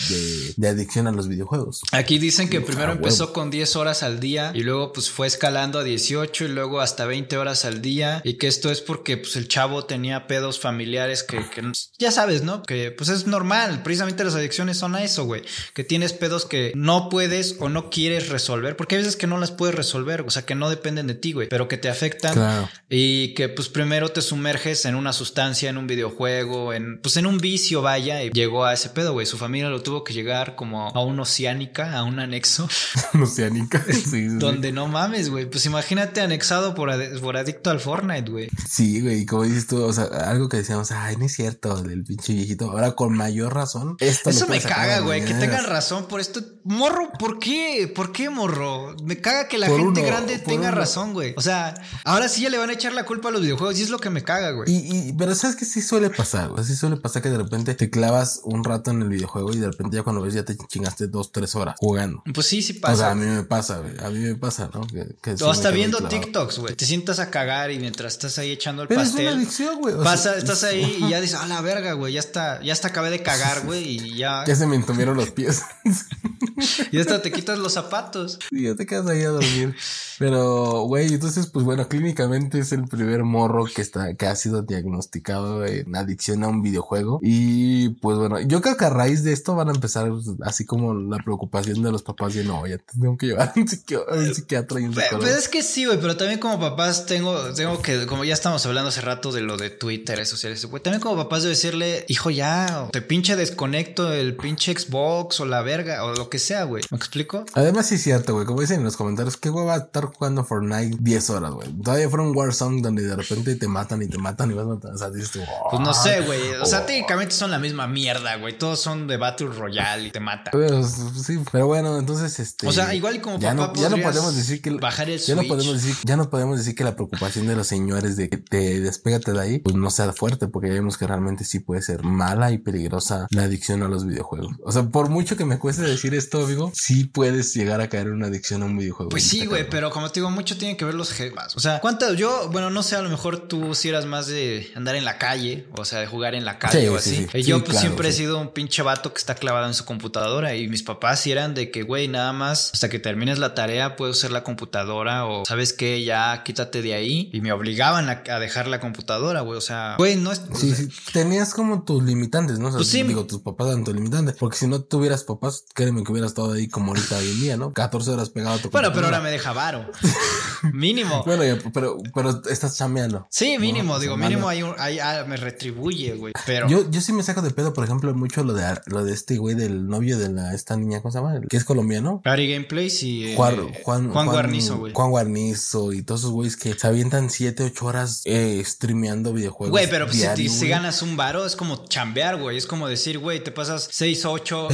de, adicción a los videojuegos. Aquí dicen que primero empezó con 10 horas al día y luego pues fue escalando a 18 y luego hasta 20 horas al día. Y que esto es porque pues el chavo tenía pedos familiares que, que ya sabes, ¿no? Que pues es normal, precisamente las adicciones son a eso, güey, que tienes pedos que no puedes o no quieres resolver, porque hay veces que no las puedes resolver, o sea, que no dependen de ti, güey, pero que te afectan. Y que pues primero te sumerges en una sustancia, en un videojuego, en pues en un vicio, vaya, y llegó a ese pedo, güey, su familia lo tuvo que llegar como a un oceánica, a un anexo. oceánica, sí, Donde no mames, güey, pues imagínate anexado por, por adicto al Fortnite, güey. Sí, güey, como dices tú, o sea, algo que decíamos, ay, no es cierto, del pinche viejito, ahora con mayor razón. Esto Eso me caga, güey, que tengan razón por esto. Morro, ¿por qué? ¿Por qué, morro? Me caga que la gente grande tenga razón, güey. O sea, ahora sí ya le van a echar la culpa a los videojuegos y es lo que me caga, güey. Y, pero sabes que sí suele pasar, güey. Sí suele pasar que de repente te clavas un rato en el videojuego y de repente ya cuando ves ya te chingaste dos, tres horas jugando. Pues sí, sí pasa. O sea, a mí me pasa, güey. A mí me pasa, ¿no? Que, o hasta viendo TikToks, güey. Te sientas a cagar y mientras estás ahí echando el pero pastel. Es una adicción, güey. Pasa, estás ahí y ya dices, a la verga, güey. Ya está, ya está acabé de cagar, güey. Y ya. Ya se me entumieron los pies. y hasta te quitas los zapatos. Y ya te quedas ahí a dormir. Pero, güey, entonces, pues bueno, clínicamente es el primer morro que está, que ha sido diagnosticado en adicción a un videojuego. Y pues bueno, yo creo que a raíz de esto van a empezar así como la preocupación de los papás de no, ya tengo que llevar a un, psiquiatra y un psicólogo. Pues es que sí, güey, pero también como papás tengo, tengo que, como ya estamos hablando hace rato de lo de Twitter, redes sociales, güey, también como papás debo decirle, hijo, ya, te pinche desconecto el pinche Xbox o la verga o lo que sea, güey. ¿Me explico? Además, sí es cierto, güey, como dicen en los comentarios, qué güey va a estar jugando Fortnite 10 horas, güey. Todavía fuera un Warzone donde de repente te matan y te matan y vas matar. O sea, dices tú, Pues no sé, güey. O sea, técnicamente son la misma mierda, güey. Todos son de Battle Royale y te matan. Pues, sí, pero bueno, entonces este. O sea, igual como ya papá no, ya no podemos decir que bajar el ya no podemos decir, ya no podemos decir que la preocupación de los señores de que te despégate de ahí, pues no sea fuerte, porque ya vemos que realmente sí puede ser mala y peligrosa la adicción a los videojuegos. O sea, por mucho que me cueste decir esto, amigo, sí puedes llegar a caer en una adicción a un videojuego. Pues sí, güey, pero como te digo, mucho tiene que ver los jefas. O sea, ¿cuántas? Yo, bueno, no sé, a lo mejor tú si eras más de andar en la calle, o sea, de jugar en la calle o así. y yo pues siempre he sido un pinche vato que está clavado en su computadora y mis papás sí eran de que, güey, nada más hasta que termines la tarea puedo usar la computadora o sabes qué, ya quítate de ahí y me obligaban a, dejar la computadora, güey. O sea, güey, no es... Sí, sí, tenías como tus limitantes, ¿no? O sea, pues digo, tus papás eran tus limitantes, porque si no tuvieras papás, créeme que hubieras estado ahí como ahorita hoy en día, ¿no? 14 horas pegado a tu Bueno, pero ahora me deja varo. mínimo. Bueno, pero, pero estás chameando. Sí, mínimo, digo, mínimo hay un, hay, ah, me retribuye, güey. Pero. Yo, yo sí me saco de pedo, por ejemplo, mucho lo de lo de este güey del novio de la esta niña, ¿cómo se llama? Que es colombiano. Ari Gameplays y eh, Juan, Juan, Juan, Guarnizo, güey. Juan Guarnizo y todos esos güeyes que se avientan 7, 8 horas eh, streameando videojuegos. Güey, pero pues, si, ganas un varo, es como chambear, güey. Es como decir, güey, te pasas 6, 8,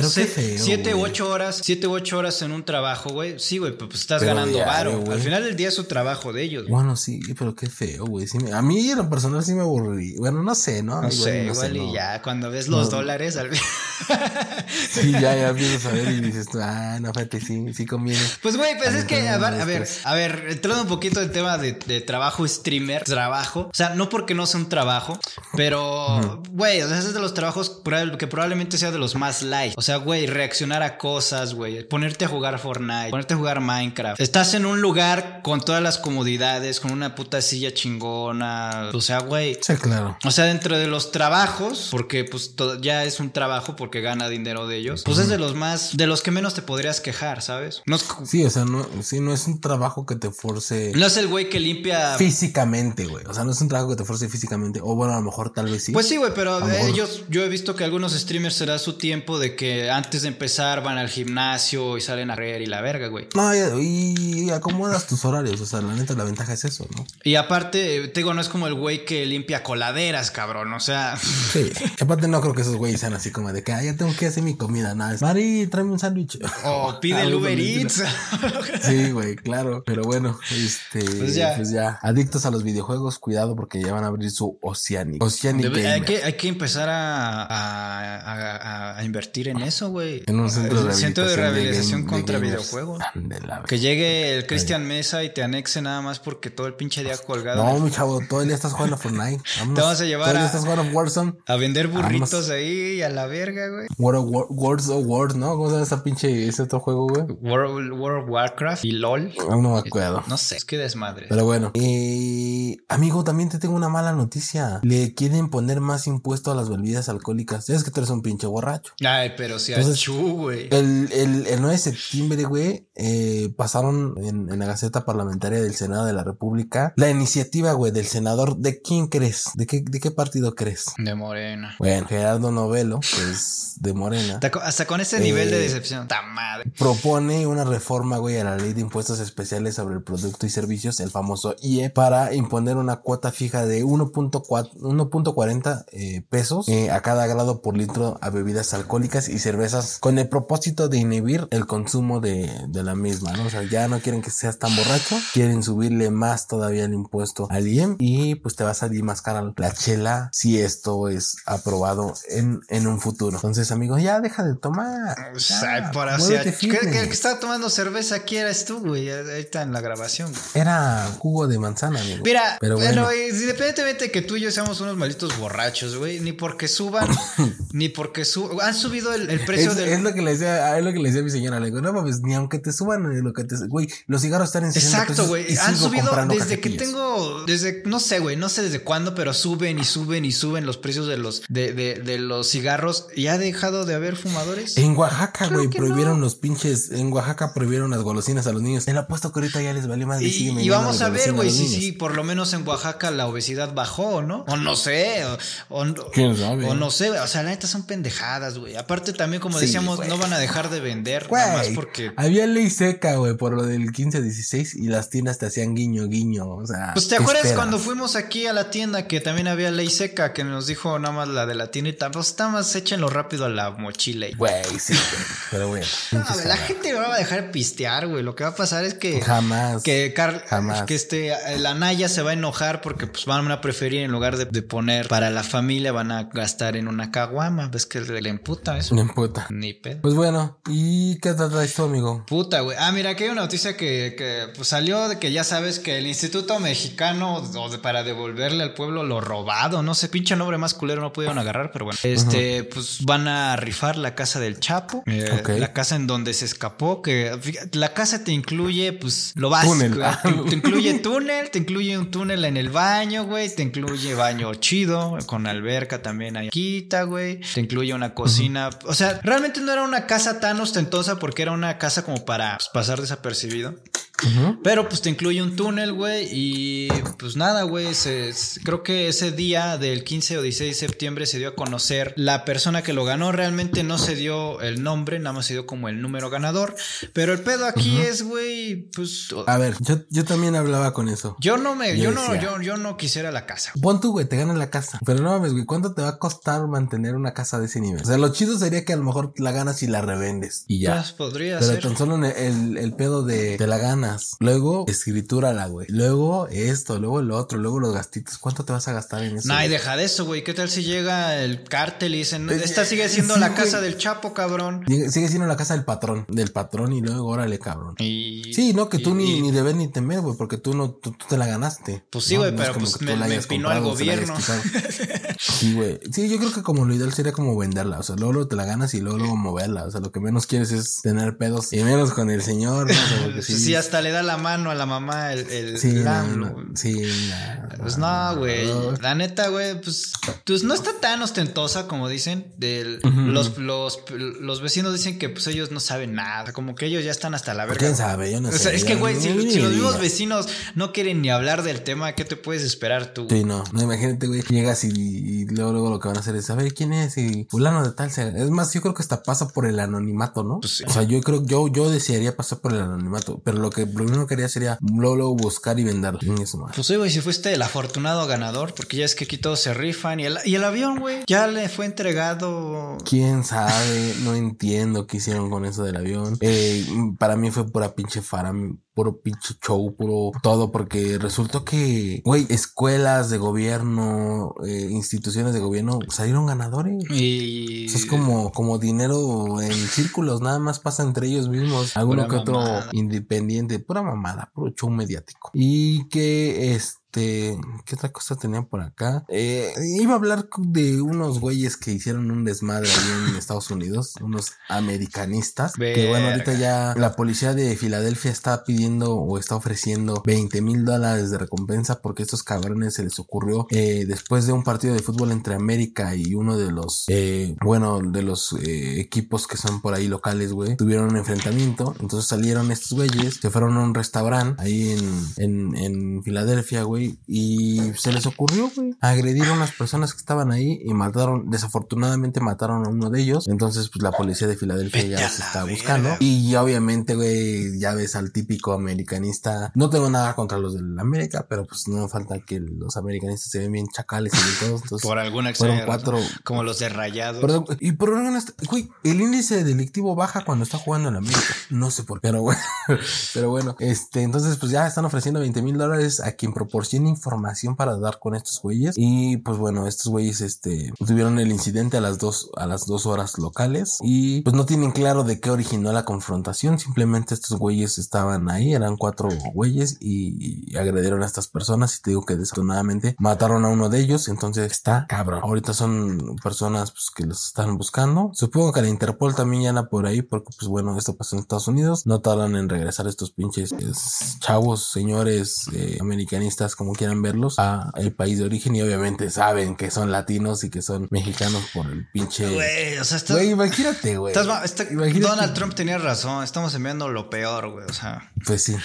7, 8 horas, 7, 8 horas en un trabajo, güey. Sí, güey, pues estás ganando varo. Al final del día su trabajo de ellos. güey. Bueno, sí, pero qué feo, güey. Sí me- a mí en lo personal sí me aburrí. Bueno, no sé, ¿no? No sé, no igual y no. ya, cuando ves los No. dólares, al- Sí, ya, ya empiezas a ver y dices, ah, no, fíjate, sí, sí conviene. Pues güey, pues A es que, a ver, a ver, a ver, entrando un poquito en tema de, de trabajo streamer, trabajo, o sea, no porque no sea un trabajo, pero, güey, o sea, es de los trabajos que probablemente sea de los más light. O sea, güey, reaccionar a cosas, güey, ponerte a jugar Fortnite, ponerte a jugar Minecraft. Estás en un lugar con todas las comodidades, con una puta silla chingona, o sea, güey. Sí, claro. O sea, dentro de los trabajos, porque pues ya es un trabajo porque gana dinero de ellos, pues es de los más, de los que menos te podrías quejar, ¿sabes? No es, Sí, o sea, no, sí, no es un trabajo que te force no es el güey que limpia... físicamente, güey. O sea, no es un trabajo que te force físicamente. O bueno, a lo mejor tal vez sí. Pues sí, güey, pero ellos, yo he visto que algunos streamers se da su tiempo de que antes de empezar van al gimnasio y salen a reír y la verga, güey. No, y, y acomodas tus horarios. O sea, la neta, la ventaja es eso, ¿no? Y aparte, te digo, no es como el güey que limpia coladeras, cabrón, o sea... Sí. Aparte, no creo que esos güeyes sean así como de que, ah, ya tengo que hacer mi comida. Nada, es, Mari, tráeme un sándwich. O pide el Uber Eats. Sí, güey, claro. Pero bueno, este. Pues ya. Pues ya. Adictos a los videojuegos, cuidado porque ya van a abrir su Oceanic. Oceanic Debe- hay, que, hay que empezar a, a- a- a invertir en eso, güey. En un centro de El centro de rehabilitación game- contra videojuegos. Que llegue el Cristian Mesa y te anexe nada más porque todo el pinche día colgado. No, mi chavo, todo el día estás jugando a Fortnite. Vámonos. Te vas a llevar Todo a- estás jugando a Warzone. A vender burritos Vámonos. ahí a la verga, güey. World of War- Wars, ¿no? ¿Cómo se llama esa pinche, ese otro juego, güey? World, World of Warcraft y LOL. No me acuerdo. No sé, es que desmadre. Pero bueno, eh, amigo, también te tengo una mala noticia. Le quieren poner más impuesto a las bebidas alcohólicas. Es que tú eres un pinche borracho. Ay, pero si Entonces- achú, güey. El, el, el 9 de septiembre, güey, eh, pasaron en, en la Gaceta Parlamentaria del Senado de la República la iniciativa, güey, del senador. ¿De quién crees? ¿De qué, de qué partido crees? De morena. Bueno, Gerardo Novelo, que es de Morena, Hasta con, ese nivel de Eh, decepción. ¡Ta madre! propone una reforma, güey, a la ley de impuestos especiales sobre el producto y servicios, el famoso IE, para imponer una cuota fija de 1.4 1.40 eh, pesos eh, a cada grado por litro a bebidas alcohólicas y cervezas con el propósito de inhibir el consumo de, de la misma, ¿no? O sea, ya no quieren que seas tan borracho, quieren subirle más todavía el impuesto al IEM y pues te va a salir más cara la chela si esto es aprobado en, en un futuro. Entonces, amigo, ya deja de tomar. Por así. muévete ¿Qué, qué- fitness. que estaba tomando cerveza aquí eres tú, güey. Ahí está en la grabación. güey. Era jugo de manzana, amigo. Mira, pero bueno, bueno. güey, independientemente de que tú y yo seamos unos malditos borrachos, güey, ni porque suban, ni porque suban. Han subido el, el precio Es, del. es lo que le decía, es lo que le decía a mi señora. Le digo, no mames, ni aunque te suban ni lo que te. Güey, los cigarros están en 60 Exacto, güey. Han subido desde que tengo, desde, no sé, güey, no sé desde cuándo, pero suben y suben y suben los precios de los, de, de, de los cigarros y ha dejado de haber fumadores. En Oaxaca, güey, prohibieron no. los pinches. En Oaxaca prohibieron las golosinas a los niños. El apuesto que ahorita ya les valió más Y, y vamos a ver, güey, si sí, por lo menos en Oaxaca la obesidad bajó, ¿no? O no sé, o, o- ¿Quién sabe? o no sé, o sea, la neta son pendejadas, güey. Aparte también, como Sí, decíamos, no van a dejar de vender, nada más Güey, porque... había ley seca, güey, por lo del 15 a 16 y las tiendas te hacían guiño, guiño. O sea, Pues te acuerdas cuando fuimos aquí a la tienda que también había ley seca que nos dijo nada más la de la tiendita, pues está más échenlo rápido a la mochila. Güey, sí. Pero bueno. No, la gente no va a dejar pistear, güey. Lo que va a pasar es que Jamás. que Carl, Jamás. que este la Naya se va a enojar porque pues van a preferir en lugar de, de poner para la familia van a gastar en una caguama, ves que le, le emputa eso. Me emputa. Ni pedo. Pues bueno, ¿y qué te traes tú, amigo? Puta, güey. Ah, mira, aquí hay una noticia que, que, pues, salió de que ya sabes que el Instituto Mexicano o de- para devolverle al pueblo lo robado, no sé, pinche nombre más culero no pudieron agarrar, pero bueno. Este, pues van a rifar la casa del Chapo, eh, la casa en donde se escapó, que la casa te incluye, pues, lo básico. Túnel. Te, te incluye túnel, te incluye un túnel en el baño, güey, te incluye baño chido, con alberca también ahí quita, güey, te incluye una cocina. O sea, realmente no era una casa tan ostentosa porque era una casa como para pues, pasar desapercibido. Pero pues te incluye un túnel, güey, y pues nada, güey, creo que ese día del 15 o 16 de septiembre se dio a conocer la persona que lo ganó, realmente no se dio el nombre, nada más se dio como el número ganador, pero el pedo aquí es, güey, pues A ver, yo, yo también hablaba con eso. yo no me, Yo yo no, yo, yo no quisiera la casa. Pon tú, güey, te ganan la casa. Pero no mames, güey, ¿cuánto te va a costar mantener una casa de ese nivel? O sea, lo chido sería que a lo mejor la ganas y la revendes. Y ya. Pues, podría Pero ser. tan solo el, el, el pedo de te la ganas ganas. Luego, escritúrala, güey. Luego, esto, luego lo otro, luego los gastitos. ¿Cuánto te vas a gastar en eso? No, y deja de eso, güey. ¿Qué tal si llega el cártel y dicen, Eh, esta sigue eh, siendo sí, la güey. casa del Chapo, cabrón? Sigue siendo la casa del patrón, del patrón y luego órale, cabrón. Y, Sí, no, que tú y- ni, y- ni debes ni temer, güey, porque tú no, tú, tú te la ganaste. Pues sí, güey, no pero pues me- me empinó al gobierno. Sí, güey. Sí, yo creo que como lo ideal sería como venderla. O sea, luego, luego te la ganas y luego, luego moverla. O sea, lo que menos quieres es tener pedos. Y menos con el señor. ¿no? O sea, porque Sí, hasta le da la mano a la mamá el, el, Sí, el no, AMLO, no, güey. sí, no, Pues no, güey. La neta, güey, pues, pues no está tan ostentosa como dicen. Del, los, los, los vecinos dicen que pues ellos no saben nada. Como que ellos ya están hasta la verga. ¿Quién sabe? Yo no O sé. sea, es que, güey, si, los mismos vecinos no quieren ni hablar del tema, ¿qué te puedes esperar tú? Sí, no, no, imagínate, güey, llegas y, y luego, luego lo que van a hacer es saber quién es y fulano de tal. sea- Es más, yo creo que hasta pasa por el anonimato, ¿no? Pues. O sea, yo creo, yo, yo desearía pasar por el anonimato, pero lo que lo primero que haría sería luego buscar y madre. Pues sí, güey, si fuiste el afortunado ganador, porque ya es que aquí todos se rifan. Y el, y el avión, güey, ya le fue entregado. Quién sabe, no entiendo qué hicieron con eso del avión. Eh, para mí fue pura pinche faram, puro pinche show, puro todo, porque resultó que, güey, escuelas de gobierno, eh, instituciones de gobierno salieron ganadores. Y. O sea, es como, como dinero en círculos, nada más pasa entre ellos mismos. Alguno que otro mamada. independiente, pura mamada, puro show mediático. Y que este, ¿qué otra cosa tenía por acá? Eh, iba a hablar de unos güeyes que hicieron un desmadre ahí en Estados Unidos, unos americanistas. Que bueno, ahorita ya la policía de Filadelfia está pidiendo o está ofreciendo 20 mil dólares de recompensa porque estos cabrones se les ocurrió eh, después de un partido de fútbol entre América y uno de los, eh, bueno, de los eh, equipos que son por ahí locales, güey, tuvieron un enfrentamiento. Entonces salieron estos güeyes, se fueron a un restaurante ahí en, en, en Filadelfia, güey, y se les ocurrió, güey, agredir a unas personas que estaban ahí y mataron, desafortunadamente mataron a uno de ellos. Entonces, pues la policía de Filadelfia Vete ya la está buscando. Y obviamente, güey, ya ves al típico americanista. No tengo nada contra los del América, pero pues no falta que los americanistas se ven bien chacales y todos. Entonces, Por alguna fueron cuatro. Como los de rayados. Perdón, y por alguna güey, el índice delictivo baja cuando está jugando en América. No sé por qué, pero bueno, pero bueno, este, entonces pues ya están ofreciendo 20 mil dólares a quien proporcione información para dar con estos güeyes. Y pues bueno, estos güeyes, este, tuvieron el incidente a las dos, a las dos horas locales y pues no tienen claro de qué originó la confrontación. Simplemente estos güeyes estaban ahí, eran cuatro güeyes y, agredieron a estas personas y te digo que desafortunadamente mataron a uno de ellos. Entonces está cabrón. Ahorita son personas pues, que los están buscando. Supongo que la Interpol también ya anda por ahí porque pues bueno, esto pasó en Estados Unidos. No tardan en regresar estos pinches es, chavos, señores eh, americanistas, como quieran verlos, a el país de origen y obviamente saben que son latinos y que son mexicanos por el pinche... Güey, o sea, estás. Güey, imagínate, güey. estás ma- está- Imagínate. Donald Trump tenía razón. Estamos enviando lo peor, güey. O sea. Pues sí.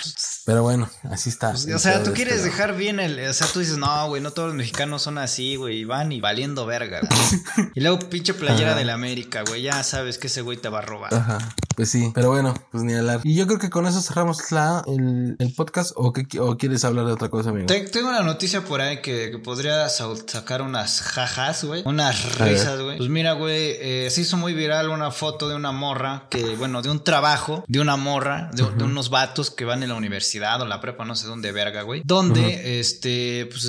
Pero bueno, así está. Pues, o sea, tú quieres este dejar bien el. O sea, tú dices, no, güey, no todos los mexicanos son así, güey. Y van y valiendo verga, güey. y luego, pinche playera Ajá. de la América, güey. Ya sabes que ese güey te va a robar. Ajá, pues sí, pero bueno, pues ni hablar. Y yo creo que con eso cerramos la, el, el podcast o, qué, o quieres hablar de otra cosa, amigo. Te- Tengo una noticia por ahí que, que podría sa- sacar unas jajas, güey. Unas risas, güey. Pues mira, güey, eh, se hizo muy viral una foto de una morra que, bueno, de un trabajo, de una morra, de, de unos vatos que van en la universidad o la prepa, no sé dónde verga, güey. Donde, este, pues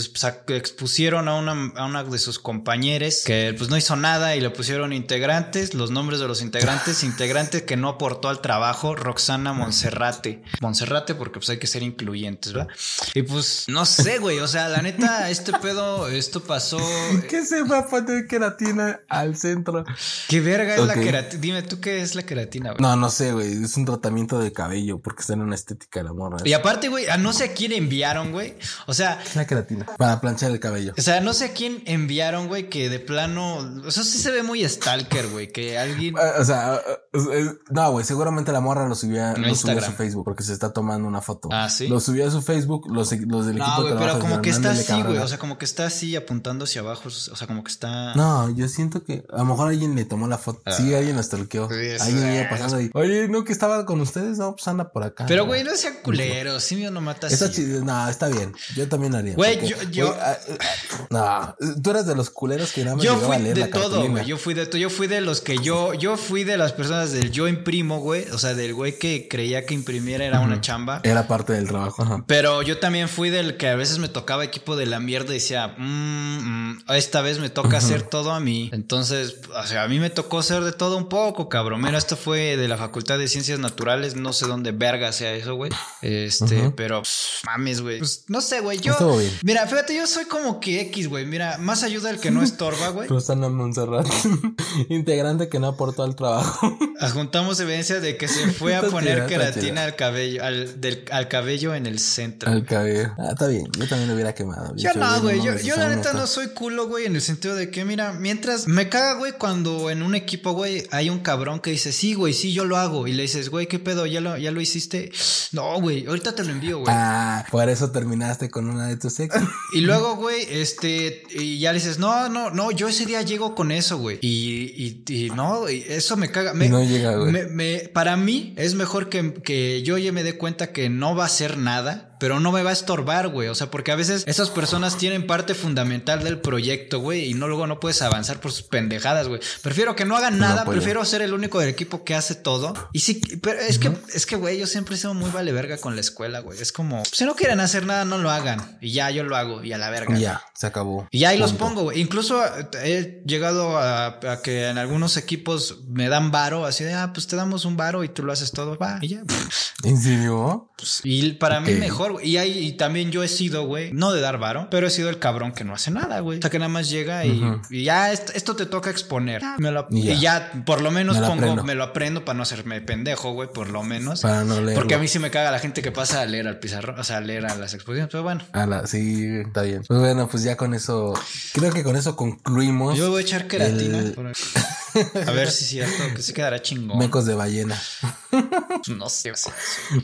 expusieron a una, a una de sus compañeros que, pues no hizo nada y le pusieron integrantes, los nombres de los integrantes, integrantes que no aportó al trabajo, Roxana Monserrate. Monserrate porque, pues hay que ser incluyentes, ¿verdad? Y pues, no sé, güey. O sea, la neta, este pedo, esto pasó. ¿Qué se va a poner queratina al centro? ¿Qué verga es la queratina? Dime tú qué es la queratina, güey. No, no sé, güey. Es un tratamiento de cabello porque está en una estética de la morra. Y aparte, güey, a no sé a quién enviaron, güey. O sea, Es la queratina. Para planchar el cabello. o sea, no sé a quién enviaron, güey, que de plano. O sea, sí se ve muy stalker, güey. Que alguien. Ah, O sea, ah, ah, no, güey, seguramente la morra lo subía, En lo subía a su Facebook porque se está tomando una foto. Ah, ¿sí? Lo subía a su Facebook, los, los del equipo No, de güey, pero como que está "Ándale, así, güey. cabrona". O sea, como que está así apuntando hacia abajo. O sea, como que está. No, yo siento que a lo mejor alguien le tomó la foto. Sí, alguien la stalkeó. Sí, alguien iba pasando y, oye, no, que estaba con ustedes, no, pues anda por acá. Pero, güey, no sean culeros. Simio no mata Está así. chido, no, está bien. Yo también haría. Güey, porque, yo- yo- güey, ah, ah, no, tú eres de los culeros que nada más Yo fui a leer de la todo, güey. Yo fui de todo. Yo fui de los que yo, yo fui de las personas del yo imprimo primo, güey, o sea, del güey que creía que imprimir era una chamba. Era parte del trabajo. Ajá. Pero yo también fui del que a veces me tocaba equipo de la mierda y decía, "Mm, mm, esta vez me toca hacer todo a mí. Entonces, o sea, a mí me tocó hacer de todo un poco, cabrón. Mira, esto fue de la Facultad de Ciencias Naturales, no sé dónde verga sea eso, güey. Este, pero pff, mames, güey. Pues, no sé, güey. Yo, Estuvo bien. mira, fíjate, yo soy como que X, güey. Mira, más ayuda el que no estorba, güey. Rosana Montserrat, integrante que no aportó al trabajo. Adjuntamos evidencia de que se fue a poner está queratina al cabello, al, del, al cabello en el centro. al cabello. Ah, está bien. Yo también lo hubiera quemado. Yo Dicho, no, güey. Yo, yo la neta no soy culo, güey, en el sentido de que, mira, mientras me caga, güey, cuando en un equipo, güey, hay un cabrón que dice, sí, güey, sí, yo lo hago. Y le dices, güey, ¿qué pedo? ¿Ya lo, ya lo hiciste? No, güey, ahorita te lo envío, güey. Ah, por eso terminaste con una de tus ex. Y luego, güey, este, y ya le dices, no, no, no, yo ese día llego con eso, güey. Y, y, y no, eso me caga. Me, Y no llega, güey. me- me- para mí es mejor que, que yo ya me dé cuenta que no va a hacer nada. Pero no me va a estorbar, güey. O sea, porque a veces esas personas tienen parte fundamental del proyecto, güey. Y no luego no puedes avanzar por sus pendejadas, güey. Prefiero que no hagan nada. prefiero ser el único del equipo que hace todo. Y sí, pero es que, es que, güey, yo siempre he sido muy vale verga con la escuela, güey. Es como, si no quieren hacer nada, no lo hagan. Y ya yo lo hago. Y a la verga. ya, se acabó. Y ahí los pongo, güey. Incluso eh, he llegado a, a que en algunos equipos me dan varo, así de, ah, pues te damos un varo y tú lo haces todo, va, y ya. ¿En serio? Pues, y para mí Ok. Güey. Y, ahí, y también yo he sido, güey, no de dar varo, pero he sido el cabrón que no hace nada, güey. O sea, que nada más llega y, ya esto, esto te toca exponer. Me lo- Y y, ya. por lo menos Me lo pongo, aprendo. me lo aprendo para no hacerme pendejo, güey, por lo menos. Para no leerlo. Porque a mí sí me caga la gente que pasa a leer al pizarrón, o sea, a leer a las exposiciones, pero bueno. A la, sí, está bien. Pues bueno, pues ya con eso, creo que con eso concluimos. Yo voy a echar queratina. El- por- A ver si es cierto, que se quedará chingón. Mecos de ballena. No sé.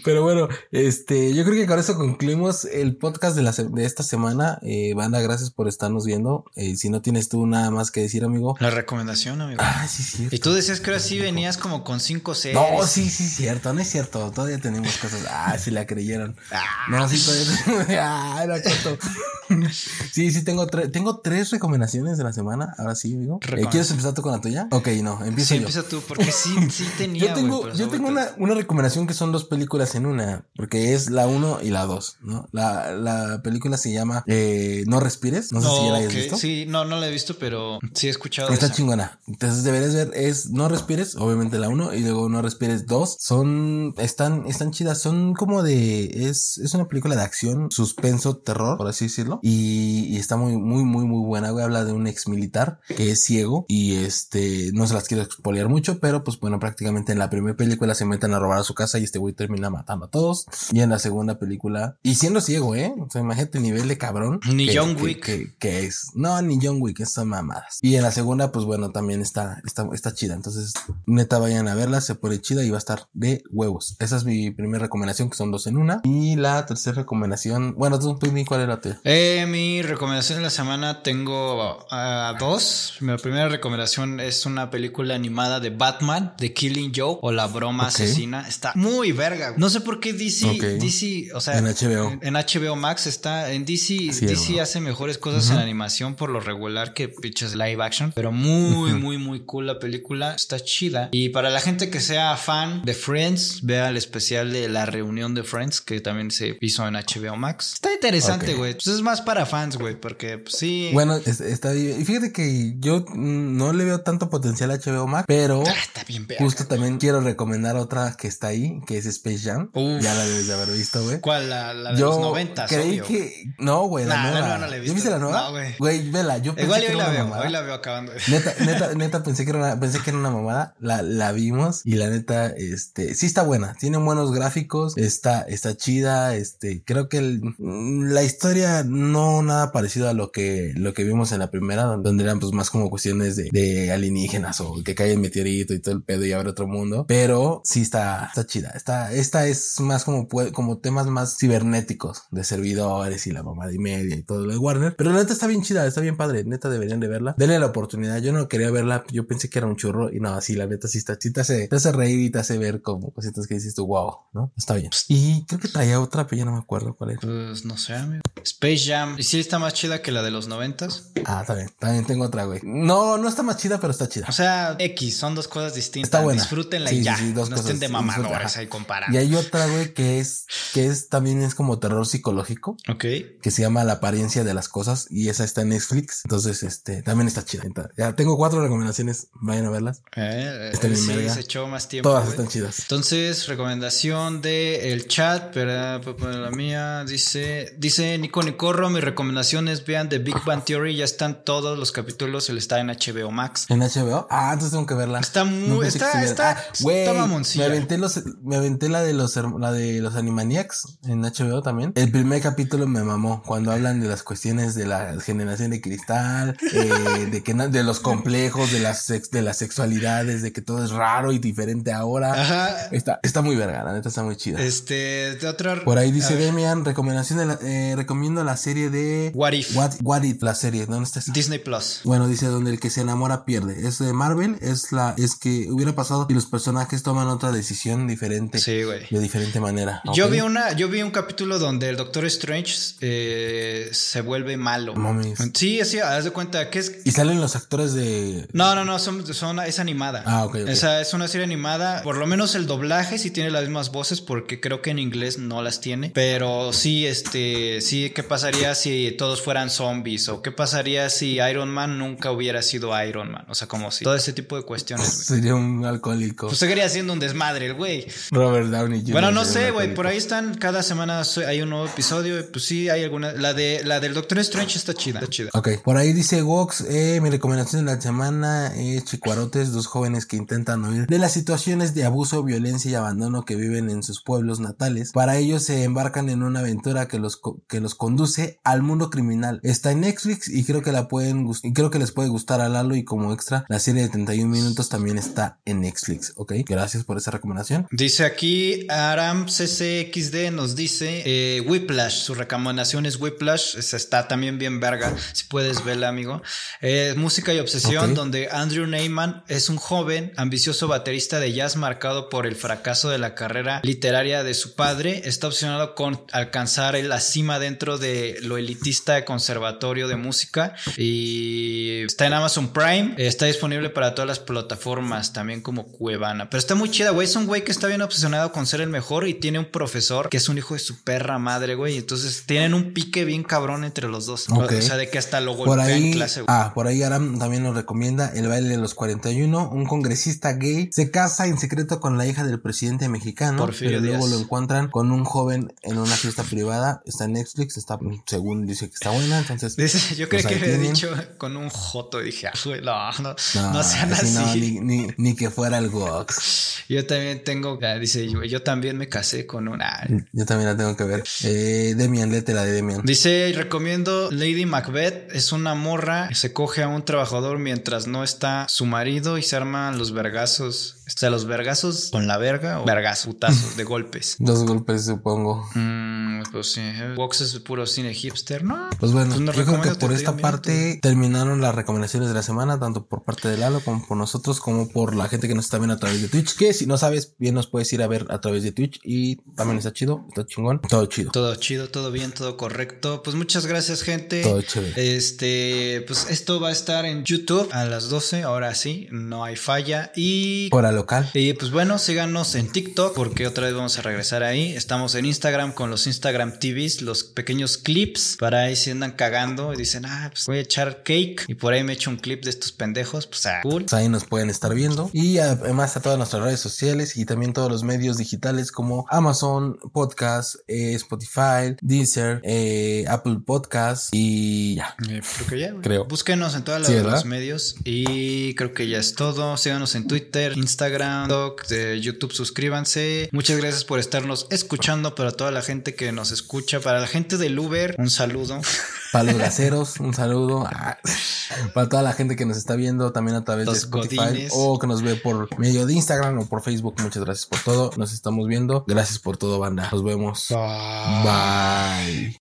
Pero bueno, este, yo creo que con eso concluimos el podcast de, la, de esta semana. Eh, banda, gracias por estarnos viendo. Eh, si no tienes tú nada más que decir, amigo. La recomendación, amigo. Ah, sí, sí. Y tú decías que ahora sí venías como con cinco series. No, sí, sí, cierto, no es cierto. Todavía tenemos cosas. Ah, si la creyeron. Ah. No, sí, todavía. Ah, era corto. Sí, sí, tengo, tres tengo tres recomendaciones de la semana. Ahora sí, amigo. Eh. ¿Quieres empezar tú con la tuya? Ok, no, empiezo Sí, yo. empieza tú, porque sí, sí tenía. Yo tengo, yo tengo una, una recomendación que son dos películas en una, porque es la uno y la dos, ¿no? La, la película se llama eh, No Respires, no sé si ya la hayas visto. Sí, no, no la he visto, pero sí he escuchado. Está esa. chingona. Entonces deberías ver, es No Respires, obviamente la uno, y luego No Respires dos. Son, están, están chidas, son como de, es, es una película de acción, suspenso, terror, por así decirlo. Y, y está muy, muy, muy, muy buena, güey. Habla de un ex militar que es ciego y este, no se las quiero expoliar mucho, pero pues bueno, prácticamente en la primera película se meten a robar a su casa y este güey termina matando a todos. Y en la segunda película, y siendo ciego, eh, o sea, imagínate el nivel de cabrón. Ni que- John que- Wick. que, que es. No, ni John Wick, son mamadas. Y en la segunda, pues bueno, también está, está, está chida. Entonces, neta, vayan a verla, se pone chida y va a estar de huevos. Esa es mi primera recomendación, que son dos en una. Y la tercera recomendación, bueno, tú, tú cuál era tuya. Eh, mi recomendación de la semana tengo ah, dos. Mi primera recomendación es una película animada de Batman, The Killing Joe o La Broma. Asesina. Está muy verga. güey. No sé por qué DC. DC, o sea, En HBO. En, en HBO Max está, en DC, Sí, DC hace mejores cosas en animación por lo regular que pinches live action, pero muy, muy, muy cool la película. Está chida. Y para la gente que sea fan de Friends, vea el especial de la reunión de Friends que también se hizo en HBO Max. Está interesante, güey. Pues es más para fans, güey, porque pues, sí. Bueno, es- está bien. Y fíjate que yo no le veo tanto potencial a HBO Max, pero Ah, está bien, verga. justo también quiero recomendar otra que está ahí, que es Space Jam. Uf. Ya la debes de haber visto, güey. ¿Cuál? La, la de Yo los noventas, creí obvio. que. No, güey, la Nah, la nueva. nueva no la he ¿Ya viste la nueva? No, güey. Güey, vela. Yo pensé Igual que hoy era la una veo, mamada. hoy la veo acabando. Neta, neta, neta, pensé que era una, pensé que era una mamada. La, la vimos y la neta, este, sí está buena. Tiene buenos gráficos, está, está chida. Este, creo que el- mm, la historia no nada parecido a lo que, lo que vimos en la primera, donde donde eran pues más como cuestiones de, de alienígenas o que cae el meteorito y todo el pedo y abre otro mundo. Pero sí está, está chida. Está, esta es más como, como temas más cibernéticos de servidores y la mamada y media y todo lo de Warner. Pero la neta está bien chida, está bien padre. Neta deberían de verla. Denle la oportunidad. Yo no quería verla. Yo pensé que era un churro y no, así la neta sí está. Sí te hace, te hace reír y te hace ver como cositas que dices tú, wow, ¿no? Está bien. Y creo que traía otra, pero ya no me acuerdo cuál era. Pues no sé, amigo. Space Jam. ¿Y sí está más chida que la de los noventas? Ah, también. También tengo otra, güey. No, no está más chida, pero está chida. O sea, X, son dos cosas distintas. Está buena. Disfrútenla Sí, y ya. sí, sí, dos no cosas. estén de mamadores ahí comparando. Y hay otra, güey, que es, que es también es como terror psicológico, Ok. que se llama La apariencia de las cosas, y esa está en Netflix. Entonces, este, también está chida. Ya tengo cuatro recomendaciones, vayan a verlas. Eh, Está eh, bien sí, verga. se echó más tiempo. Todas güey. están chidas. Entonces, recomendación de el chat, pero pues, pues, la mía dice, dice Nico Nicorro, mi recomendación es vean The Big Bang Theory, ya están todos los capítulos, él está en HBO Max. En HBO. Ah, entonces tengo que verla. Está muy- No está- está- Ah, está me aventé los, me aventé la de los, la de los Animaniacs en HBO también. El primer capítulo me mamó cuando hablan de las cuestiones de la generación de cristal, eh, de que de los complejos, de las sex- de las sexualidades, de que todo es raro y diferente ahora. Ajá. Está, está muy verga, la neta está muy chida. Este, de otra... Por ahí dice Demian, recomendación de la, eh, recomiendo la serie de What If, What, What If, la serie, ¿dónde está esa? Disney Plus. Bueno, dice donde el que se enamora pierde. Es de Marvel, es la, es que hubiera pasado y los personajes toman otra decisión diferente. Sí. De diferente manera. Yo vi una, yo vi un capítulo donde el Doctor Strange eh, se vuelve malo. Mames. Sí, sí, haz de cuenta que es Y salen los actores de. No, no, no, son, son- es animada. Ah, ok, ok. Esa es una serie animada. Por lo menos el doblaje sí tiene las mismas voces porque creo que en inglés no las tiene. Pero sí, este, sí, ¿qué pasaría si todos fueran zombies? ¿O qué pasaría si Iron Man nunca hubiera sido Iron Man? O sea, como todo ese tipo de cuestiones, güey. Sería un alcohólico. Pues seguiría siendo un desmadre el güey. Robert Downey Jr. Bueno, no sé, güey. Por ahí están, cada semana hay un nuevo episodio. Pues sí, hay alguna. La de la del Doctor Strange está chida. Está chida. Ok, por ahí dice Vox, eh, mi recomendación de la semana es Chicuarotes, dos jóvenes que intentan huir de las situaciones de abuso, violencia y abandono que viven en sus pueblos natales. Para ello se embarcan en una aventura que los, que los conduce al mundo criminal. Está en Netflix y creo que la pueden y creo que les puede gustar a Lalo y como extra la serie de 31 minutos también está en Netflix, ok. Gracias por esa recomendación. Dice aquí Aram CCXD nos dice eh, Whiplash, su recomendación es Whiplash, está también bien verga, si puedes verla amigo. Eh, música y obsesión donde Andrew Neyman es un joven ambicioso baterista de jazz marcado por el fracaso de la carrera literaria de su padre, está obsesionado con alcanzar la cima dentro de lo elitista conservatorio de música y está en Amazon Prime, eh, está disponible para todas las plataformas, también como Cuevana, pero está muy chida, güey, es un güey que está bien obsesionado con ser el mejor y tiene un profesor que es un hijo de su perra madre, güey, entonces tienen un pique bien cabrón entre los dos, o sea, de que hasta lo Por golpea en ahí, clase, güey. ah, por ahí Aram también nos recomienda El baile de los 41. Un congresista gay se casa en secreto con la hija del presidente mexicano, Porfirio pero luego Díaz. lo encuentran con un joven en una fiesta privada. Está en Netflix, está, según dice que está buena, entonces. Dice, yo creí pues que ahí había dicho con un joto. Dije, ah, güey, no, no, no, sean así no, así. ni, ni, ni que fuera el Gox. Yo también tengo, ah, dice, yo, yo también me casé con una. Yo también la tengo que ver. Eh, Demian, léete la de Demian. Dice, recomiendo Lady Macbeth, es una morra, se coge a un trabajador mientras no está su marido y se arman los vergazos. O sea, los vergazos con la verga o vergazos, putazos de golpes. Dos golpes, supongo. Mm, pues sí, Vox es puro cine hipster, ¿no? Pues bueno, Pues yo creo que por esta 31 parte terminaron las recomendaciones de la semana, tanto por parte de Lalo como por nosotros, como por la gente que nos está viendo a través de Twitch. Que si no sabes, bien nos puedes ir a ver a través de Twitch y también está chido, está chingón, todo chido. Todo chido, todo bien, todo correcto. Pues muchas gracias, gente. Todo chévere. Este, pues esto va a estar en YouTube a las 12, ahora sí, no hay falla. Y, local. y pues bueno, síganos en TikTok porque otra vez vamos a regresar ahí. Estamos en Instagram con los Instagram TVs, los pequeños clips. Para ahí si andan cagando y dicen, ah, pues voy a echar cake y por ahí me echo un clip de estos pendejos, pues ah, cool. Pues ahí nos pueden estar viendo. Y además a todas nuestras redes sociales y también todos los medios digitales como Amazon Podcast, eh, Spotify, Deezer, eh, Apple Podcast y ya. Eh, creo que ya. Creo. Búsquenos en todos Sí, los medios y creo que ya es todo. Síganos en Twitter, Instagram, TikTok, de YouTube, suscríbanse. Muchas gracias por estarnos escuchando. Para toda la gente que nos escucha, para la gente del Uber, un saludo. Para los gaseros, un saludo. Ah, Para toda la gente que nos está viendo también a través de Spotify godines. o que nos ve por medio de Instagram o por Facebook. Muchas gracias por todo. Nos estamos viendo. Gracias por todo, banda. Nos vemos. Bye.